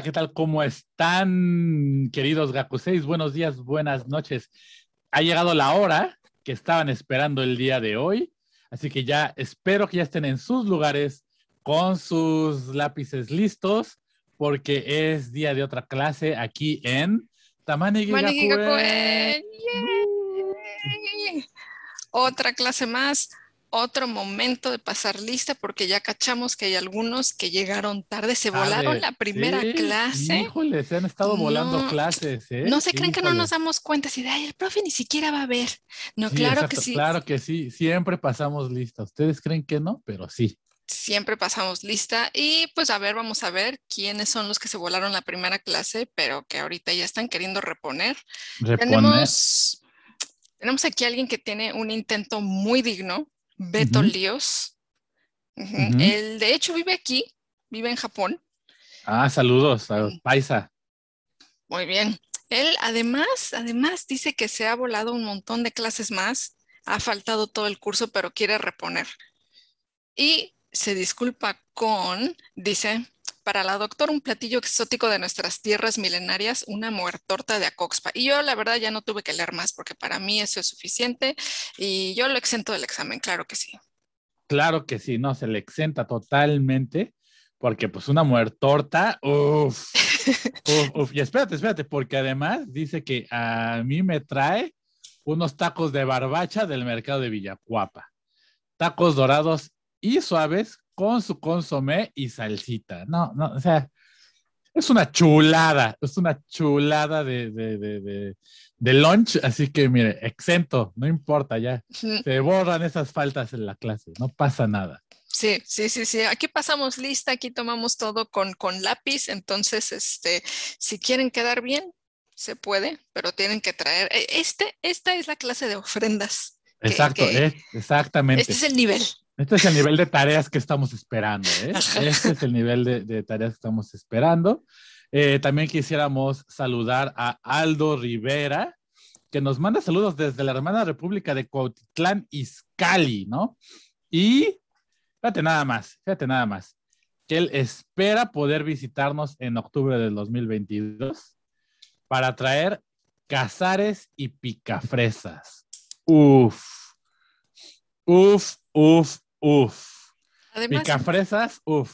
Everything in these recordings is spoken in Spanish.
Hola, ¿qué tal? ¿Cómo están, queridos Gakuseis? Buenos días, buenas noches. Ha llegado la hora que estaban esperando el día de hoy, así que ya espero que ya estén en sus lugares con sus lápices listos, porque es día de otra clase aquí en Tamanigi Gakuen. Otra clase más otro momento de pasar lista porque ya cachamos que hay algunos que llegaron tarde, se volaron la primera clase. Híjole, se han estado volando clases. ¿eh? No se creen que no nos damos cuenta si de, el profe ni siquiera va a ver. No, claro que sí. Claro que sí, siempre pasamos lista. Ustedes creen que no, pero sí. Siempre pasamos lista y pues a ver, vamos a ver quiénes son los que se volaron la primera clase, pero que ahorita ya están queriendo reponer. Tenemos, tenemos aquí a alguien que tiene un intento muy digno Beto Líos. Él, de hecho, vive aquí, vive en Japón. Ah, saludos a mm. Paisa. Muy bien. Él además, además dice que se ha volado un montón de clases más, ha faltado todo el curso, pero quiere reponer. Y se disculpa con, dice, para la doctora un platillo exótico de nuestras tierras milenarias, una muertorta de Acoxpa. Y yo la verdad ya no tuve que leer más porque para mí eso es suficiente y yo lo exento del examen, claro que sí. Claro que sí, no, se le exenta totalmente porque pues una muertorta, uff, uff, y espérate, espérate, porque además dice que a mí me trae unos tacos de barbacha del mercado de Villacuapa. Tacos dorados y suaves con su consomé y salsita. No, no, o sea, es una chulada, es una chulada de, de, de, de, lunch, así que mire, exento, no importa ya, se borran esas faltas en la clase, no pasa nada. Sí, sí, sí, sí. Aquí pasamos lista, aquí tomamos todo con, con lápiz, entonces, este, si quieren quedar bien, se puede, pero tienen que traer. E, este, esta es la clase de ofrendas. Exacto, exactamente. Este es el nivel. Este es el nivel de tareas que estamos esperando. ¿eh? Este es el nivel de, tareas que estamos esperando. Eh, también quisiéramos saludar a Aldo Rivera, que nos manda saludos desde la hermana República de Cuautitlán, Izcali, ¿no? Y fíjate nada más, fíjate nada más, que él espera poder visitarnos en octubre del 2022 para traer cazares y picafresas. Uf, uf, uf, Uf. Además, picafresas, uf.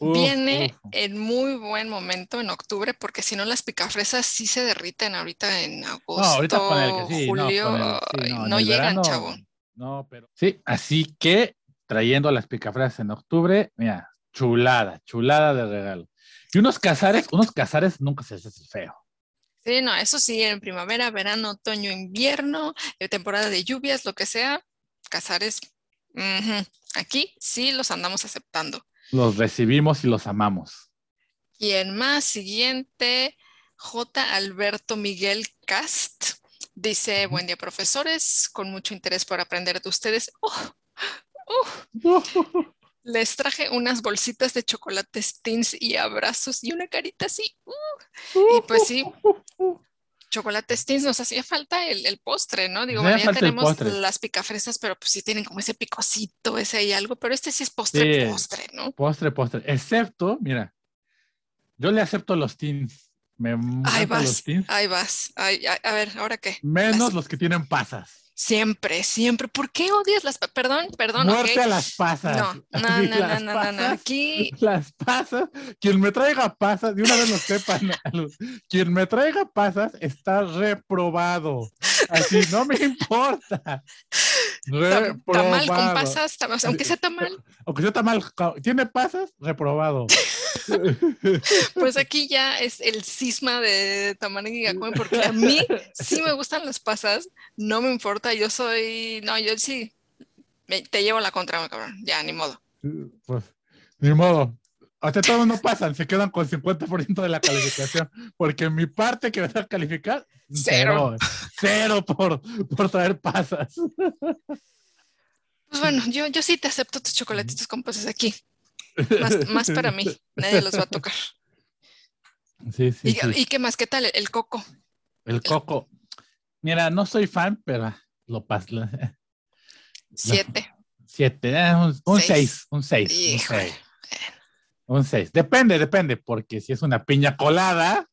viene en muy buen momento en octubre, porque si no las picafresas sí se derriten ahorita en agosto, no, ahorita el que sí, julio, no, no, llegan, chavo. No, pero sí, así que trayendo las picafresas en octubre, mira, chulada, chulada de regalo. Y unos cazares, unos cazares nunca se hace feo. Sí, no, eso sí, en primavera, verano, otoño, invierno, eh, temporada de lluvias, lo que sea, cazares Aquí sí los andamos aceptando. Los recibimos y los amamos. Y en más, siguiente, J. Alberto Miguel Cast. Dice, buen día profesores, con mucho interés por aprender de ustedes. Les traje unas bolsitas de chocolates teens y abrazos y una carita así. Uh. y pues sí, chocolate Stins nos hacía falta el, postre, ¿no? Digo, ya tenemos las picafresas, pero pues sí tienen como ese picocito, ese y algo, pero este sí es postre, postre, ¿no? Postre, postre. Excepto, mira, yo le acepto los Teens. Me ahí vas, los teens. ahí vas. a ver, ¿ahora qué? Menos los que tienen pasas. Siempre, siempre. ¿Por qué odias las pasas? Perdón, perdón. Muerte a las pasas. No, no, no, no, no, Aquí. Las pasas. Quien me traiga pasas, de una vez lo sepan, quien me traiga pasas está reprobado. Así no me importa. Tamal con pasas, aunque sea tamal. Aunque sea tamal, tiene pasas, reprobado. Pues aquí ya es el cisma de Tamal y Gakuen, porque a mí sí me gustan las pasas, no me importa, yo soy, no, yo sí, te llevo la contra, cabrón, ya, ni modo. Pues, ni modo. Hasta todos no pasan, se quedan con 50% de la calificación, porque mi parte que va a calificar, cero, cero, por, por traer pasas. Pues bueno, yo, yo sí te acepto tus chocolatitos con pasas aquí. Más, para mí, nadie los va a tocar. Sí, sí. ¿Y, qué más? ¿Qué tal el coco? El coco. Mira, no soy fan, pero lo paso. Siete. Siete, eh, un, seis. un seis. Un 6. Depende, depende, porque si es una piña colada,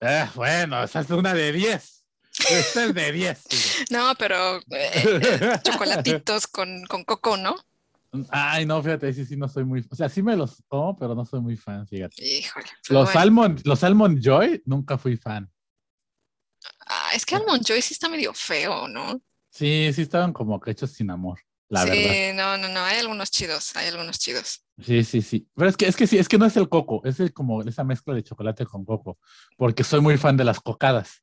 eh, bueno, esa es una de 10. Esta es de 10. No, pero eh, chocolatitos con, con coco, ¿no? Ay, no, fíjate, sí, sí, no soy muy. O sea, sí me los como, pero no soy muy fan, fíjate. Híjole. Los, almond, los Almond Joy, nunca fui fan. Es que Almond Joy sí está medio feo, ¿no? Sí, sí estaban como que hechos sin amor, la sí, verdad. no, no, no, hay algunos chidos, hay algunos chidos. Sí, sí, sí. Pero es que, es que sí, es que no es el coco, es el, como esa mezcla de chocolate con coco, porque soy muy fan de las cocadas.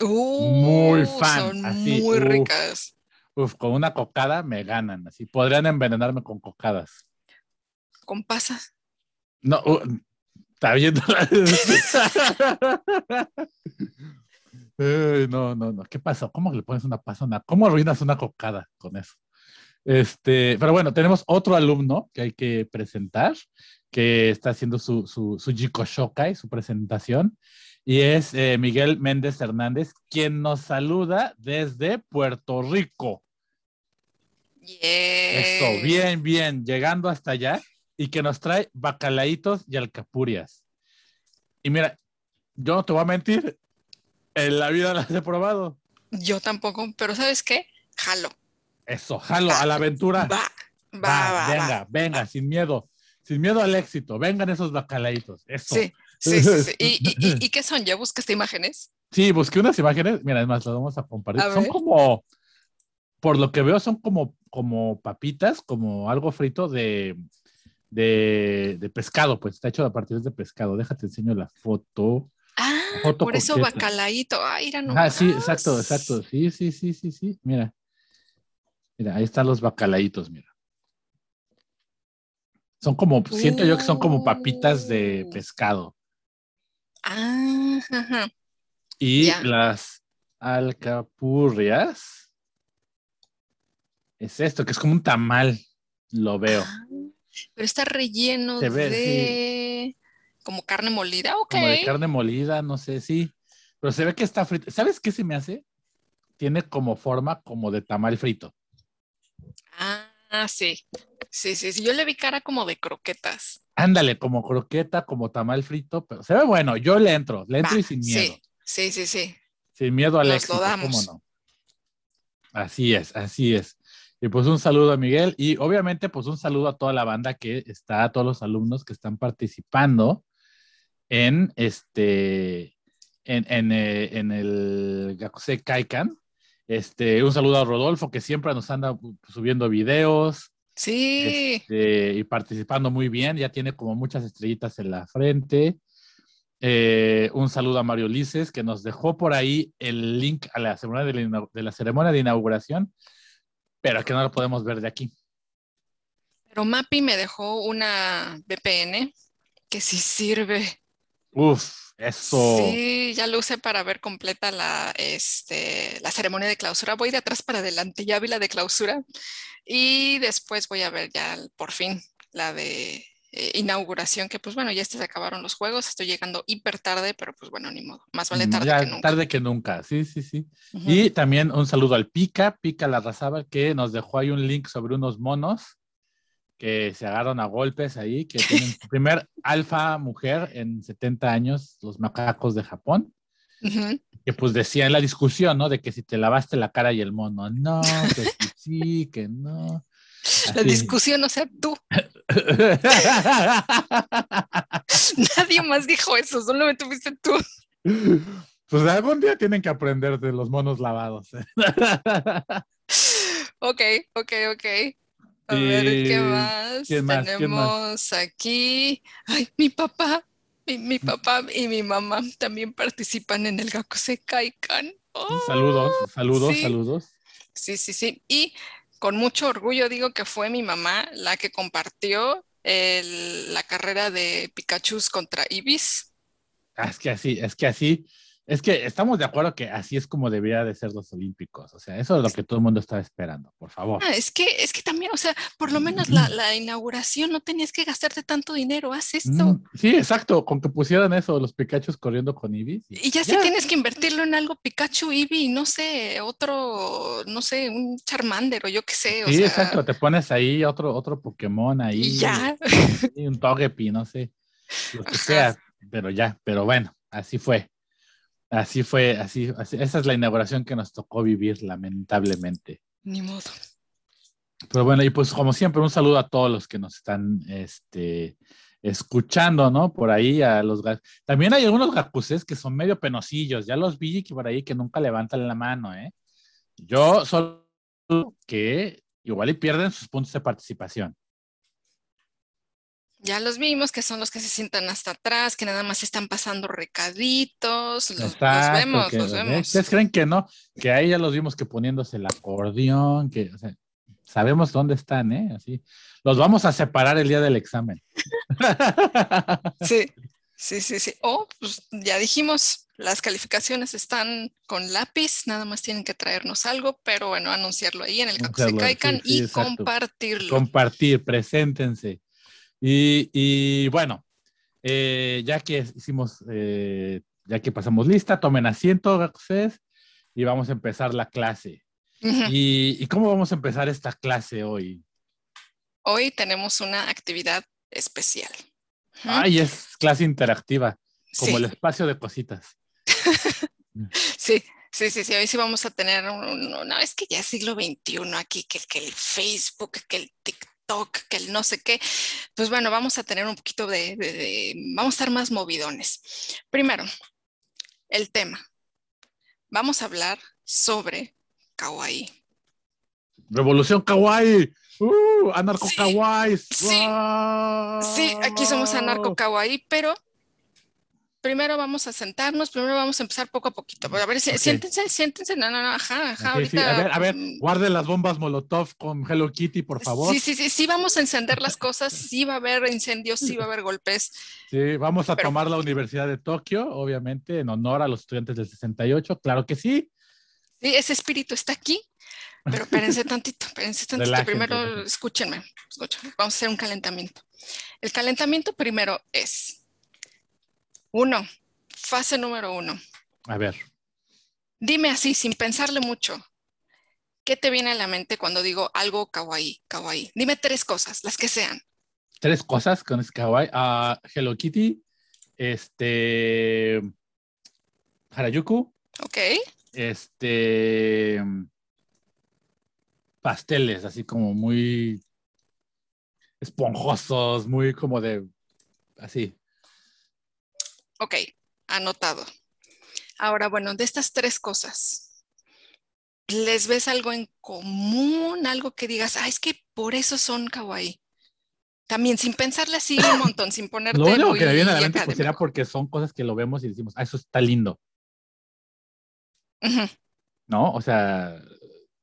muy Uh, fan, Son así, muy uf. ricas. Uf, con una cocada me ganan, así. Podrían envenenarme con cocadas. Con pasas. No, uh, está viendo. No, no, no. ¿Qué pasó? ¿Cómo le pones una pasona? ¿Cómo arruinas una cocada con eso? Este, pero bueno, tenemos otro alumno que hay que presentar, que está haciendo su, su, su Jiko Shokai, su presentación, y es eh, Miguel Méndez Hernández, quien nos saluda desde Puerto Rico. Eso, Yes. bien, bien, llegando hasta allá y que nos trae bacalaitos y alcapurias. Y mira, yo no te voy a mentir, en la vida las he probado. Yo tampoco, pero ¿sabes qué? Jalo. Eso, jalo, a la aventura. Va, va, Va, venga, venga, sin miedo, sin miedo al éxito, vengan esos bacalaitos. Eso. Sí, sí, sí. sí. ¿Y, y, y- y qué son? ¿Ya buscaste imágenes? Sí, busqué unas imágenes, mira, además las vamos a compartir. A son ver. como, por lo que veo, son como, como papitas, como algo frito de, de, de pescado, pues está hecho a partir de pescado. Déjate enseño la foto. Ah, por eso coqueta. bacalaíto. Ay, mira Ah, sí, nomás. exacto, exacto. Sí, sí, sí, sí, sí. Mira. Mira, ahí están los bacalaitos, mira. Son como, siento yo que son como papitas de Uh. pescado. Ah, ajá. Y Ya. las alcapurrias. Es esto, que es como un tamal. Lo veo. Ah, pero está relleno Se ve, de como carne molida, ok. Como de carne molida, no sé, sí. Pero se ve que está frito. ¿Sabes qué se me hace? Tiene como forma como de tamal frito. Ah, sí. Sí, sí, sí. Yo le vi cara como de croquetas. Ándale, como croqueta, como tamal frito, pero se ve bueno. Yo le entro, le entro Va, y sin miedo. Sí, sí, sí, sí. Sin miedo al Nos éxito, lo damos. ¿cómo no? Así es, así es. Y pues un saludo a Miguel y obviamente pues un saludo a toda la banda que está, a todos los alumnos que están participando en este, en, en, eh, en el Gakuse Kaikan. Este, un saludo a Rodolfo que siempre nos anda subiendo videos Sí. este, y participando muy bien, ya tiene como muchas estrellitas en la frente. Eh, un saludo a Mario Lices, que nos dejó por ahí el link a la ceremonia de la, de la ceremonia de inauguración, pero que no lo podemos ver de aquí. Pero Mapi me dejó una VPN que sí sirve. Uf, eso. Sí, ya lo usé para ver completa la, este, la ceremonia de clausura. Voy de atrás para adelante, ya vi la de clausura y después voy a ver ya por fin la de eh, inauguración, que pues bueno, ya se acabaron los juegos, estoy llegando hiper tarde, pero pues bueno, ni modo, más vale tarde ya que nunca. tarde que nunca, sí, sí, sí. Ujú. Y también un saludo al Pica, Pica Larrazábal, que nos dejó ahí un link sobre unos monos que se agarraron a golpes ahí, que tienen su primer alfa mujer en 70 años, los macacos de Japón, que pues decía en la discusión, ¿no? De que si te lavaste la cara y el mono, no, que sí, sí, que no. La discusión, o sea, tú, nadie más dijo eso, solamente fuiste tú. pues algún día tienen que aprender de los monos lavados. ¿eh? Ok, ok, ok. A ver, ¿qué Eh, más? ¿quién más? ¿quién Tenemos aquí. Ay, mi papá, mi, mi papá y mi mamá también participan en el Gakuse Kaikan. Oh, saludos, saludos, sí. saludos. Sí, sí, sí. Y con mucho orgullo digo que fue mi mamá la que compartió el- la carrera de Pikachu contra Ibis. Ah, Es que así, es que así, Es que estamos de acuerdo que así es como debería de ser los Olímpicos. O sea, eso es lo que todo el mundo está esperando, por favor. Ah, es, que, es que también, o sea, por lo menos la, la, inauguración no tenías que gastarte tanto dinero, haz esto. Mm, sí, exacto, con que pusieran eso, los Pikachu corriendo con Eevee. Y ya, si tienes que invertirlo en algo Pikachu, Eevee, no sé, otro, no sé, un Charmander o yo qué sé. sí, exacto, te pones ahí otro, otro Pokémon ahí. Y ya. Y un Togepi, no sé, lo que sea, pero ya, pero bueno, así fue. Así fue, así, esa es la inauguración que nos tocó vivir, lamentablemente. Ni modo. Pero bueno, y pues como siempre, un saludo a todos los que nos están este, escuchando, ¿no? Por ahí a los También hay algunos gakuses que son medio penosillos, ya los vi que por ahí que nunca levantan la mano, ¿eh? Yo solo que igual y pierden sus puntos de participación. Ya los vimos, que son los que se sientan hasta atrás, que nada más están pasando recaditos. Los, vemos, los vemos. ¿Ustedes creen que no? Que ahí ya los vimos que poniéndose el acordeón, que sabemos dónde están, ¿eh? Así. Los vamos a separar el día del examen. Sí, sí, sí, sí. O, pues ya dijimos, las calificaciones están con lápiz, nada más tienen que traernos algo, pero bueno, anunciarlo ahí en el que se caigan y compartirlo. Compartir, preséntense. Y, bueno, eh, ya que hicimos, eh, ya que pasamos lista, tomen asiento, ustedes, y vamos a empezar la clase. ¿Y, cómo vamos a empezar esta clase hoy? Hoy tenemos una actividad especial. Ay, es clase interactiva, como el espacio de cositas. sí, Sí, sí, sí, hoy sí vamos a tener, un, no, es que ya es siglo XXI aquí, que, que el Facebook, que el TikTok que el no sé qué, pues bueno, vamos a tener un poquito de, vamos a estar más movidones. Primero, el tema. Vamos a hablar sobre kawaii. Revolución kawaii. Uh, anarco kawaii. Sí, sí, aquí somos anarco kawaii, pero primero vamos a sentarnos, primero vamos a empezar poco a poquito. A ver, siéntense, siéntense, no, no, no, ajá, ajá. ahorita, A ver, a ver, mm. guarden las bombas Molotov con Hello Kitty, por favor. Sí, sí, sí, sí, vamos a encender las cosas, sí va a haber incendios, sí va a haber golpes. Sí, vamos a tomar la Universidad de Tokio, obviamente, en honor a los estudiantes del 68, claro que sí. Sí, ese espíritu está aquí, pero espérense tantito, espérense tantito. primero, escúchenme, escúchenme, vamos a hacer un calentamiento. El calentamiento primero es uno, fase número uno. A ver. Dime así, sin pensarle mucho. ¿Qué te viene a la mente cuando digo algo kawaii, kawaii? Dime tres cosas, las que sean. Tres cosas con kawaii. Uh, Hello Kitty, este, Harajuku. Ok. Este, pasteles, así como muy esponjosos, muy como de, así. Ok, anotado. Ahora, bueno, de estas tres cosas, ¿les ves algo en común? Algo que digas, ah, es que por eso son kawaii. También sin pensarle así un montón, sin ponerte. Lo único que viene a la mente pues, será porque son cosas que lo vemos y decimos, ah, eso está lindo. ¿No? O sea,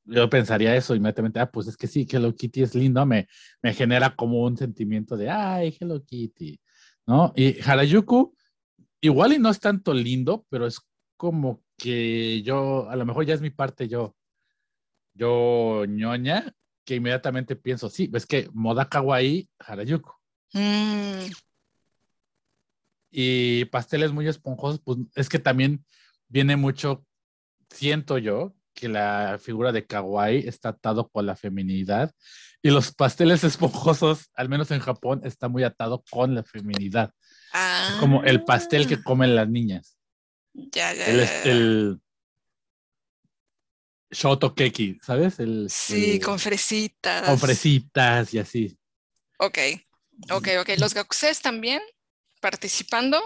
yo pensaría eso inmediatamente, ah, pues es que sí, Hello Kitty es lindo, me, me genera como un sentimiento de, ay, Hello Kitty, ¿no? Y Harajuku, igual y no es tanto lindo, pero es como que yo, a lo mejor ya es mi parte yo, yo ñoña, que inmediatamente pienso, sí, ves que moda kawaii, Harajuku. Mm. Y pasteles muy esponjosos, pues es que también viene mucho, siento yo, que la figura de kawaii está atado con la feminidad y los pasteles esponjosos, al menos en Japón, está muy atado con la feminidad. Como el pastel que ah. comen las niñas. Ya, ya, el, ya. el shoto keki, ¿sabes? El, sí, con fresitas. Con fresitas y así. Ok, ok, ok. Los gakuses también participando.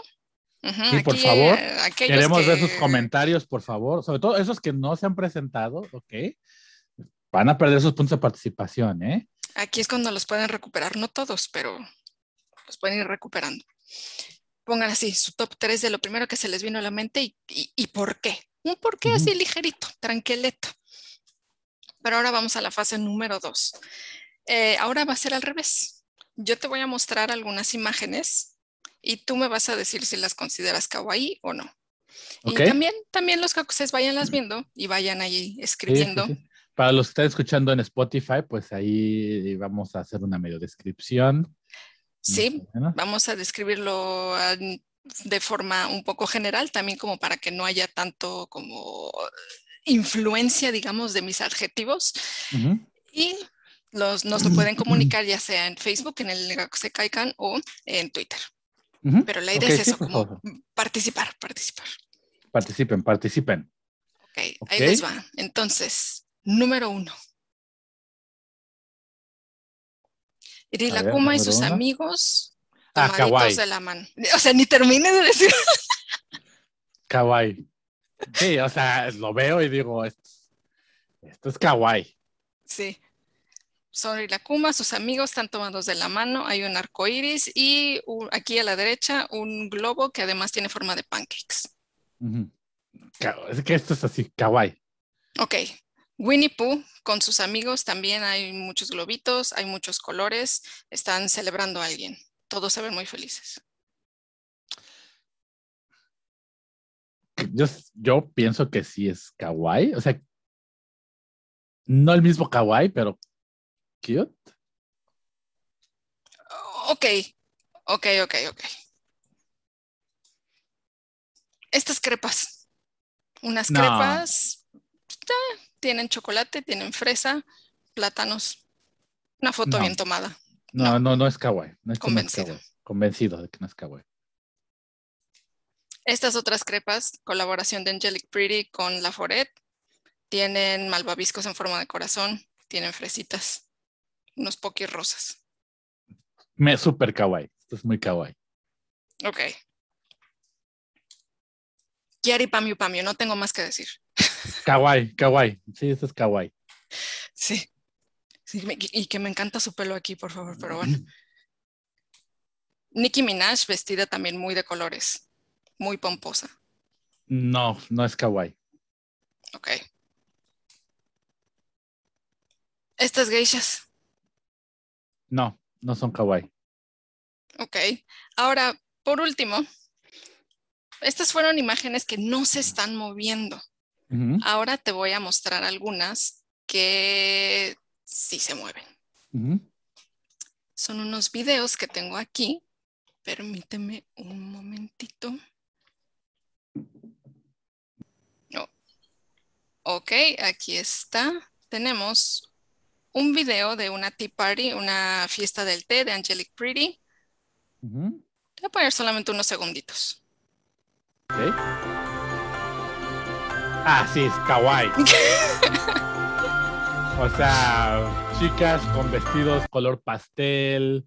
sí, por favor. Eh, Queremos ver sus comentarios, por favor. Sobre todo esos que no se han presentado, ok. Van a perder sus puntos de participación, ¿eh? Aquí es cuando los pueden recuperar, no todos, pero los pueden ir recuperando pongan así su top 3 de lo primero que se les vino a la mente y, por qué. Un por qué así ligerito, tranquilito. Pero ahora vamos a la fase número 2. Eh, ahora va a ser al revés. Yo te voy a mostrar algunas imágenes y tú me vas a decir si las consideras kawaii o no. Y también, también los ustedes vayan las viendo y vayan ahí escribiendo. Para los que están escuchando en Spotify, pues ahí vamos a hacer una medio descripción. Sí, vamos a describirlo de forma un poco general, también como para que no haya tanto como influencia, digamos, de mis adjetivos. Y los, nos lo pueden comunicar ya sea en Facebook, en el Se Caican o en Twitter. Pero la idea es eso, como participar, participar. Participen, participen. ok, ahí les va. Entonces, número uno. Irilakuma y sus amigos ah, tomaditos de la mano. O sea, ni termine de decir. Kawaii. Sí, o sea, lo veo y digo, esto, esto es kawaii. Sí. Son Irilakuma, sus amigos están tomados de la mano, hay un arco iris y aquí a la derecha un globo que además tiene forma de pancakes. Es que esto es así, kawaii. Ok, Winnie Pooh con sus amigos también hay muchos globitos, hay muchos colores, están celebrando a alguien. Todos se ven muy felices. Yo, yo pienso que sí es kawaii, o sea, no el mismo kawaii, pero cute. Ok, ok, ok, ok. Estas crepas, unas crepas, tienen chocolate, tienen fresa, plátanos. Una foto bien tomada. No, no, no, es kawaii. No es Convencido. Convencido de que no es kawaii. Estas otras crepas, colaboración de Angelic Pretty con La Foret, tienen malvaviscos en forma de corazón, tienen fresitas, unos poquis rosas. Me super kawaii. Esto es muy kawaii. Ok. Kiari Pamiu Pamiu, no tengo más que decir. Kawaii, kawaii. Sí, eso es kawaii. Sí. y que me encanta su pelo aquí, por favor, pero bueno. Nicki Minaj vestida también muy de colores, muy pomposa. No, no es kawaii. Ok. Estas geishas. No, no son kawaii. Ok. Ahora, por último, estas fueron imágenes que no se están moviendo. Ahora te voy a mostrar algunas que sí se mueven. Son unos videos que tengo aquí. Permíteme un momentito. Oh. Ok, aquí está. Tenemos un video de una tea party, una fiesta del té de Angelic Pretty. Voy a poner solamente unos segunditos. Ah, sí, es kawaii. o sea, chicas con vestidos color pastel,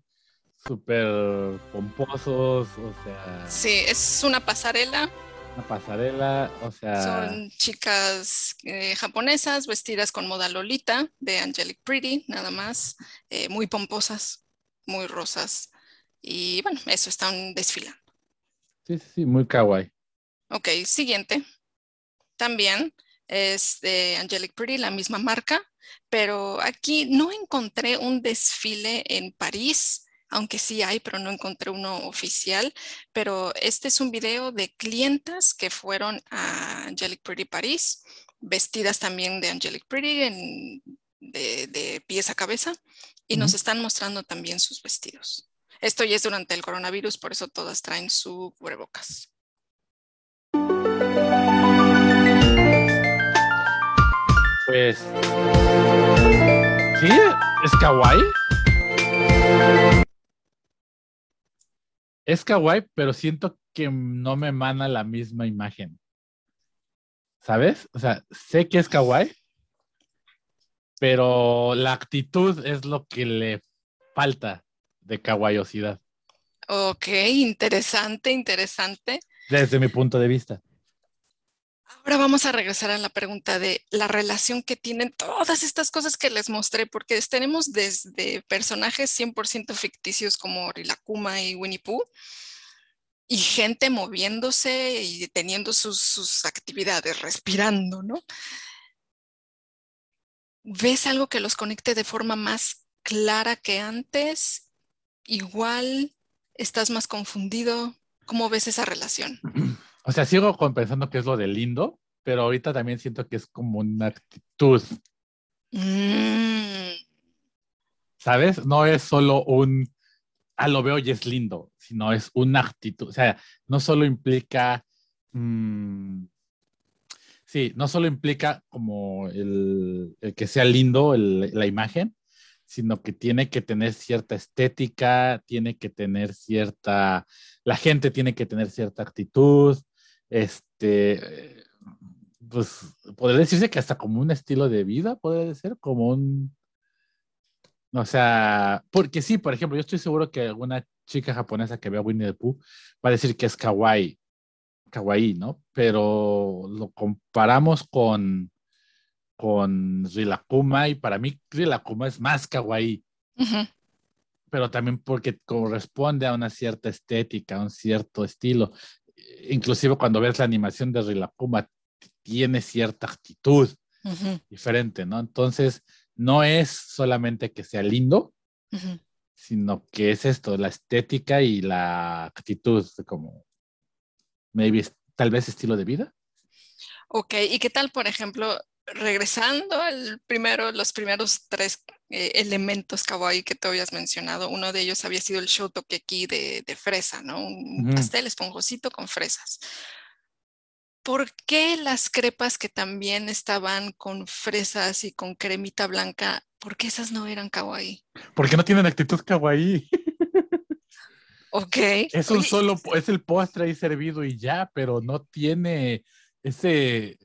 súper pomposos, o sea. Sí, es una pasarela. Una pasarela, o sea. Son chicas eh, japonesas vestidas con moda Lolita de Angelic Pretty, nada más, eh, muy pomposas, muy rosas. Y bueno, eso están desfilando. Sí, sí, muy kawaii. Ok, siguiente también es de Angelic Pretty, la misma marca, pero aquí no encontré un desfile en París, aunque sí hay, pero no encontré uno oficial. Pero este es un video de clientas que fueron a Angelic Pretty París, vestidas también de Angelic Pretty, de, pies a cabeza, y nos están mostrando también sus vestidos. Esto ya es durante el coronavirus, por eso todas traen su cubrebocas. Pues. Sí, es kawaii. Es kawaii, pero siento que no me emana la misma imagen. ¿Sabes? O sea, sé que es kawaii, pero la actitud es lo que le falta de kawaiiosidad. Ok, interesante, interesante. Desde mi punto de vista. Ahora vamos a regresar a la pregunta de la relación que tienen todas estas cosas que les mostré, porque tenemos desde personajes 100% ficticios como Rilakuma y Winnie Pooh, y gente moviéndose y teniendo sus, sus actividades, respirando, ¿no? ¿Ves algo que los conecte de forma más clara que antes? Igual, estás más confundido. ¿Cómo ves esa relación? O sea, sigo pensando que es lo de lindo, pero ahorita también siento que es como una actitud. Mm, ¿Sabes? No es solo un, ah, lo veo y es lindo, sino es una actitud. O sea, no solo implica, mm, sí, no solo implica como el, el que sea lindo el- la imagen, sino que tiene que tener cierta estética, tiene que tener cierta, la gente tiene que tener cierta actitud, este, pues podría decirse que hasta como un estilo de vida, podría ser como un, o sea, porque sí, por ejemplo, yo estoy seguro que alguna chica japonesa que vea Winnie the Pooh va a decir que es kawaii, kawaii, ¿no? Pero lo comparamos con, con Rilakuma y para mí Rilakuma es más kawaii, pero también porque corresponde a una cierta estética, a un cierto estilo. Inclusive cuando ves la animación de Rilakuma, tiene cierta actitud diferente, ¿no? Entonces, no es solamente que sea lindo, sino que es esto, la estética y la actitud, como maybe tal vez estilo de vida. Ok, ¿y qué tal, por ejemplo, regresando al primero, los primeros tres eh, elementos kawaii que tú habías mencionado? Uno de ellos había sido el shotokeki de, de fresa, ¿no? Un pastel esponjosito con fresas. ¿Por qué las crepas que también estaban con fresas y con cremita blanca, por qué esas no eran kawaii? Porque no tienen actitud kawaii. Ok. Es un Oye, solo, es el postre ahí servido y ya, pero no tiene ese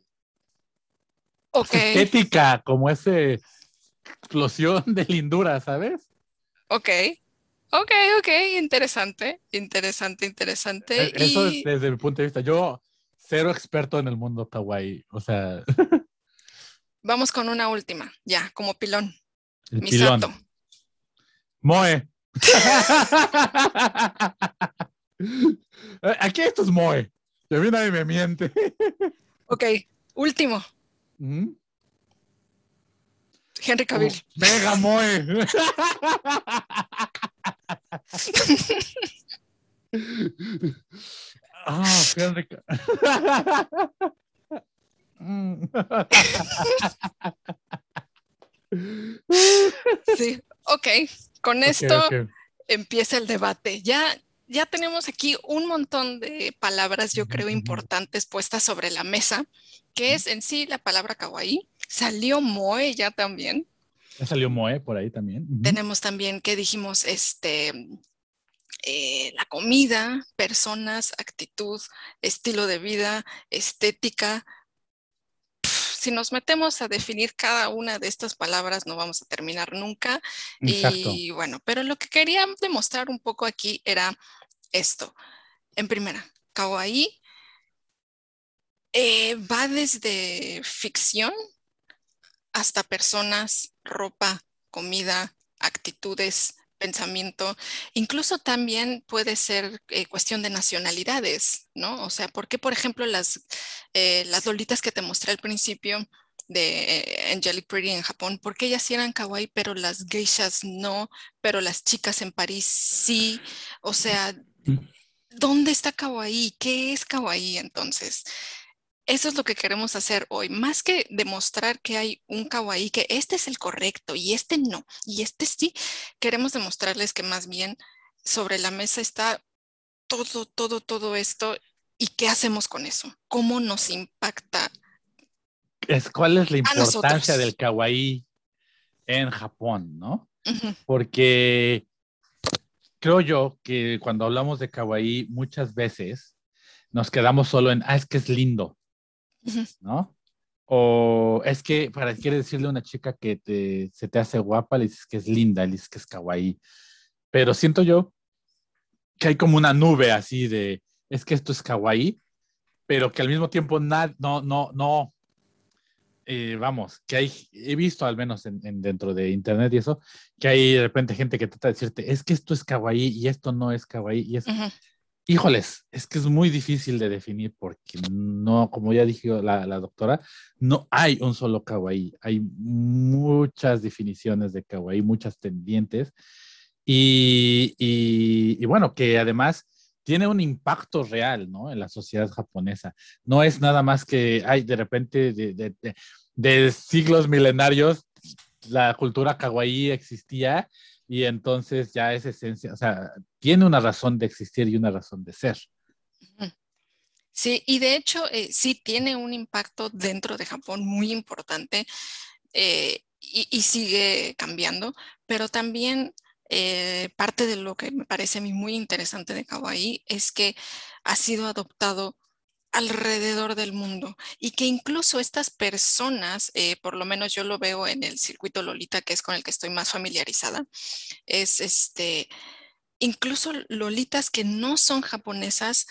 ok, esa estética, como ese explosión de lindura, ¿sabes? ok. Ok, ok, interesante, interesante, interesante. E- Eso es desde mi punto de vista. Yo, cero experto en el mundo kawaii. O sea, vamos con una última, ya, como pilón. el pilón. Misato. Moe. Aquí esto es Moe. Y a mí nadie me miente. Ok, último, ¿Mm? Henry Cavill. Mega Moe. Ah, Henry Mm. Sí, ok, con esto empieza el debate. Ya, ya tenemos aquí un montón de palabras, yo creo, importantes puestas sobre la mesa, que es en sí la palabra kawaii. Salió moe ya también. Ya salió Moe por ahí también. Tenemos también que dijimos, este, eh, la comida, personas, actitud, estilo de vida, estética. Si nos metemos a definir cada una de estas palabras, no vamos a terminar nunca. Exacto. Y bueno, pero lo que quería demostrar un poco aquí era esto. En primera, kawaii eh, va desde ficción hasta personas, ropa, comida, actitudes, pensamiento. Incluso también puede ser eh, cuestión de nacionalidades, ¿no? O sea, ¿por qué, por ejemplo, las, eh, las lolitas que te mostré al principio de eh, Angelic Pretty en Japón, ¿por qué ellas sí eran kawaii, pero las geishas no, pero las chicas en París sí? O sea, ¿dónde está kawaii? ¿Qué es kawaii entonces? Eso es lo que queremos hacer hoy, más que demostrar que hay un kawaii, que este es el correcto y este no, y este sí, queremos demostrarles que más bien sobre la mesa está todo, todo, todo esto y qué hacemos con eso, cómo nos impacta. Es, ¿Cuál es la importancia del kawaii en Japón, no? Porque creo yo que cuando hablamos de kawaii muchas veces nos quedamos solo en, ah, es que es lindo, ¿no? O es que para quieres decirle a una chica que te, se te hace guapa, le dices que es linda, le dices que es kawaii. Pero siento yo que hay como una nube así de, es que esto es kawaii, pero que al mismo tiempo na- no, no, no, eh, vamos, que hay, he visto al menos en, en dentro de internet y eso, que hay de repente gente que trata de decirte, es que esto es kawaii y esto no es kawaii y es. Híjoles, es que es muy difícil de definir porque no, como ya dijo la, doctora, no hay un solo kawaii, hay muchas definiciones de kawaii, muchas tendientes y, bueno, que además tiene un impacto real, ¿no? En la sociedad japonesa. No es nada más que, hay de repente, de, de, siglos milenarios, la cultura kawaii existía y entonces ya es esencia, o sea, tiene una razón de existir y una razón de ser. Sí, y de hecho eh, sí tiene un impacto dentro de Japón muy importante eh, y, sigue cambiando, pero también eh, parte de lo que me parece a mí muy interesante de Kawaii es que ha sido adoptado alrededor del mundo y que incluso estas personas, por lo menos yo lo veo en el circuito Lolita, que es con el que estoy más familiarizada, es este, incluso Lolitas que no son japonesas,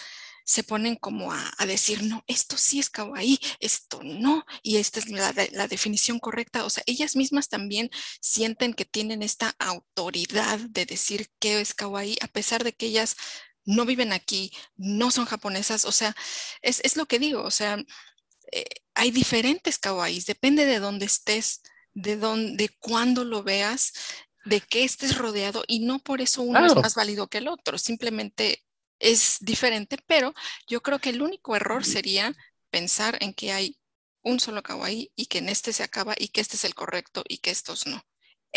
se ponen como a, decir, no, esto sí es kawaii, esto no, y esta es la, la, definición correcta. O sea, ellas mismas también sienten que tienen esta autoridad de decir qué es kawaii, a pesar de que ellas no viven aquí, no son japonesas. O sea, es, es lo que digo, o sea, eh, hay diferentes kawaiis, depende de dónde estés, de dónde, de cuándo lo veas, de qué estés rodeado, y no por eso uno es más válido que el otro, simplemente es diferente, pero yo creo que el único error sería pensar en que hay un solo kawaii y que en este se acaba y que este es el correcto y que estos no.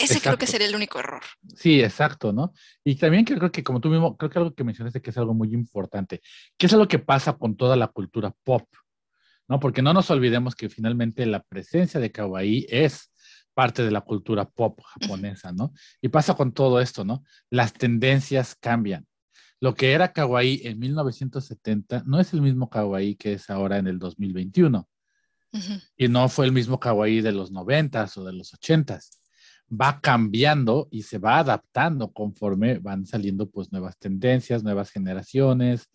Ese creo que sería el único error. Sí, exacto, ¿no? Y también creo que, como tú mismo, creo que algo que mencionaste que es algo muy importante, que es algo que pasa con toda la cultura pop, ¿no? Porque no nos olvidemos que finalmente la presencia de kawaii es parte de la cultura pop japonesa, ¿no? Y pasa con todo esto, ¿no? Las tendencias cambian lo que era kawaii en 1970 no es el mismo kawaii que es ahora en el 2021. Y no fue el mismo kawaii de los 90 o de los 80 Va cambiando y se va adaptando conforme van saliendo pues nuevas tendencias, nuevas generaciones,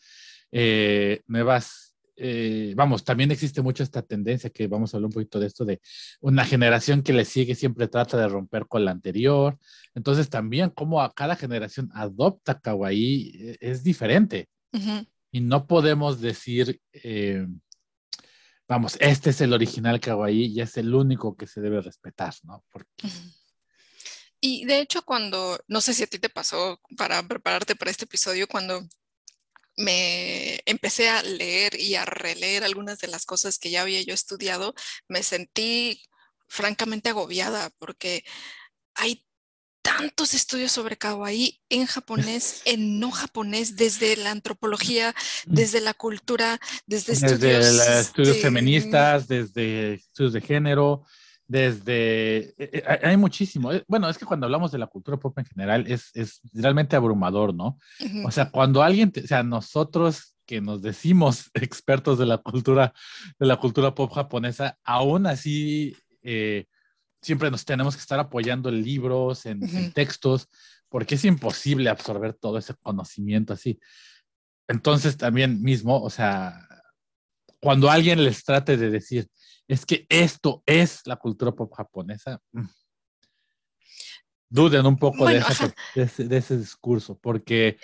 eh, nuevas eh, vamos, también existe mucho esta tendencia que vamos a hablar un poquito de esto de una generación que le sigue siempre trata de romper con la anterior. Entonces también como a cada generación adopta kawaii eh, es diferente. Y no podemos decir, eh, vamos, este es el original kawaii y es el único que se debe respetar, ¿no? Porque... Y de hecho cuando, no sé si a ti te pasó para prepararte para este episodio, cuando me empecé a leer y a releer algunas de las cosas que ya había yo estudiado, me sentí francamente agobiada porque hay tantos estudios sobre kawaii en japonés, en no japonés, desde la antropología, mm. desde la cultura, desde, desde estudios feministas, desde estudios de género, desde, eh, eh, hay muchísimo. Eh, bueno, es que cuando hablamos de la cultura pop en general es, es realmente abrumador, ¿no? O sea, cuando alguien, o sea, nosotros que nos decimos expertos de la cultura, de la cultura pop japonesa, aún así siempre nos tenemos que estar apoyando en libros, en, textos, porque es imposible absorber todo ese conocimiento así. Entonces también mismo, o sea, cuando alguien les trate de decir, es que esto es la cultura pop japonesa. Mm. Duden un poco de, ese, discurso, porque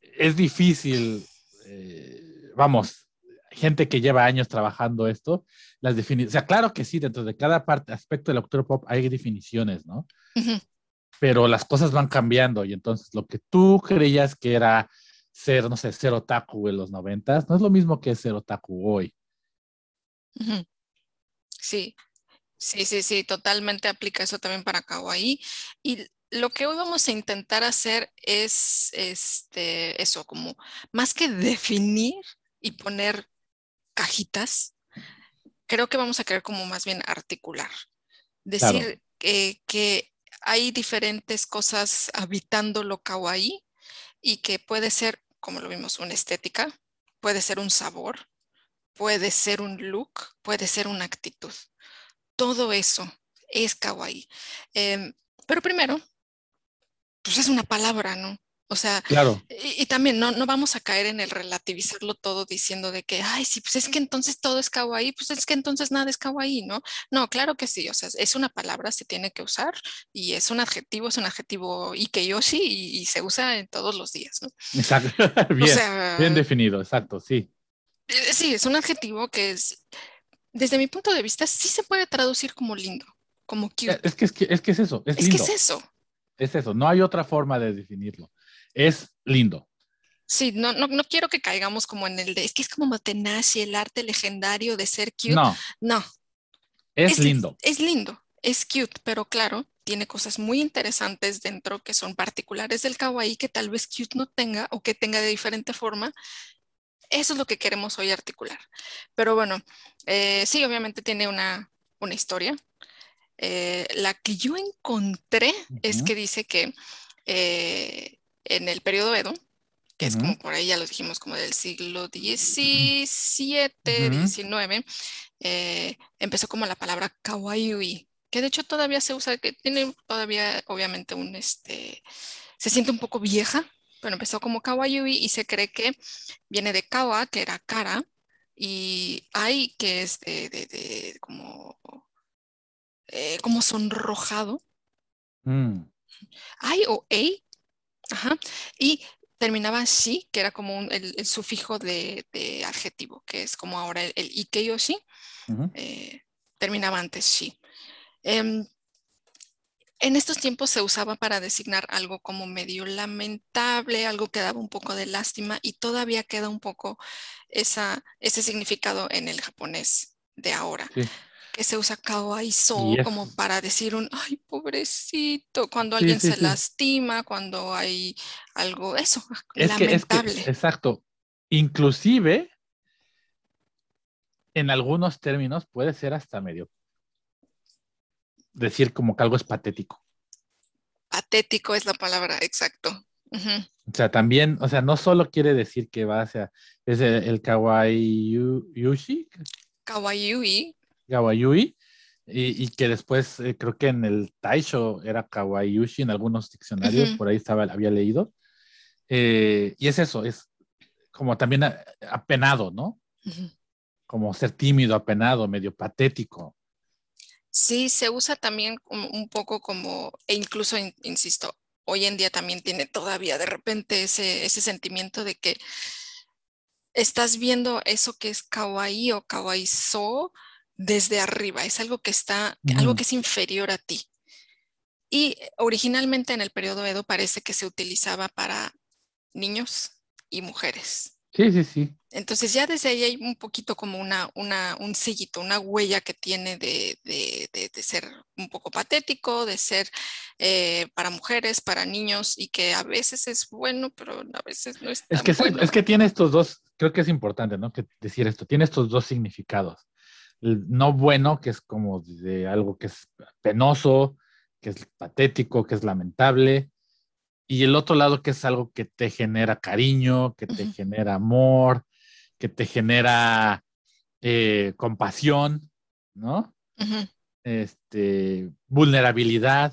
es difícil, eh, vamos, gente que lleva años trabajando esto, las definiciones, o sea, claro que sí, dentro de cada parte, aspecto de la cultura pop hay definiciones, ¿no? Pero las cosas van cambiando y entonces lo que tú creías que era ser, no sé, ser otaku en los noventas, no es lo mismo que ser otaku hoy. Sí, sí, sí, sí, totalmente aplica eso también para Kawaii. Y lo que hoy vamos a intentar hacer es este, eso, como más que definir y poner cajitas, creo que vamos a querer como más bien articular. Decir que, que, hay diferentes cosas habitando lo kawaii y que puede ser, como lo vimos, una estética, puede ser un sabor, puede ser un look, puede ser una actitud. Todo eso es kawaii. Em, pero primero, pues es una palabra, ¿no? O sea, claro. y, también no, no, vamos a caer en el relativizarlo todo diciendo de que, ay, sí, pues es que entonces todo es kawaii, pues es que entonces nada es kawaii, ¿no? No, claro que sí, o sea, es una palabra, se tiene que usar y es un adjetivo, es un adjetivo ikeyoshi y, y se usa en todos los días, ¿no? Exacto, bien, bien definido, exacto, sí. Eh, sí, es un adjetivo que es, desde mi punto de vista, sí se puede traducir como lindo, como cute. Es que es, que, es, que es eso, es, es que es eso. Es eso, no hay otra forma de definirlo. Es lindo. Sí, no, no, no quiero que caigamos como en el de, es que es como Motenashi, el arte legendario de ser cute. No, No, es, lindo. Es lindo, es cute, pero claro, tiene cosas muy interesantes dentro que son particulares del kawaii que tal vez cute no tenga o que tenga de diferente forma. Eso es lo que queremos hoy articular. Pero bueno, eh, sí, obviamente tiene una, una historia. Eh, la que yo encontré es que dice que eh, en el periodo Edo, que es como por ahí ya lo dijimos, como del siglo XVII. XIX, empezó como la palabra kawaii, que de hecho todavía se usa, que tiene todavía obviamente un, este, se siente un poco vieja, pero empezó como kawaii y se cree que viene de kawa, que era cara, y ai, que es de, de- de como, eh, como sonrojado, Mm, ai o ei, ajá, y terminaba shi, que era como un- el, el sufijo de, de adjetivo, que es como ahora el, el ikeyoshi, ujú. eh, terminaba antes. Em, en estos tiempos se usaba para designar algo como medio lamentable, algo que daba un poco de lástima y todavía queda un poco esa, ese significado en el japonés de ahora, Sí. que se usa kawaii-so Y es- como para decir un, ay, pobrecito, cuando Sí, alguien sí, se lastima, cuando hay algo, eso, Es que, es que, lamentable. exacto. Inclusive, en algunos términos puede ser hasta medio decir como que algo es patético. Patético es la palabra, exacto. O sea, también, o sea, no solo quiere decir que va hacia, es el, el kawaii yu- yushi, Kawaii, kawaii, y, y que después eh, creo que en el Taisho era kawaii yushi en algunos diccionarios, por ahí estaba, había leído. Eh, y es eso, es como también apenado, ¿no? Como ser tímido, apenado, medio patético. Sí, se usa también un poco como, e incluso, in- insisto, hoy en día también tiene todavía de repente ese, ese sentimiento de que estás viendo eso que es kawaii o kawaii-so desde arriba, es algo que está, algo que es inferior a ti. Y originalmente en el periodo Edo parece que se utilizaba para niños y mujeres. Sí, sí, sí. Entonces ya desde ahí hay un poquito como una, una, un sellito, una huella que tiene de, de- de- de ser un poco patético, de ser eh, para mujeres, para niños y que a veces es bueno, pero a veces no es Es tan que, exacto, bueno. es que tiene estos dos, creo que es importante, ¿no? Que decir esto, tiene estos dos significados. El no bueno, que es como de algo que es penoso, que es patético, que es lamentable, y el otro lado que es algo que te genera cariño, que te genera amor, que te genera eh, compasión, ¿no? Este, vulnerabilidad,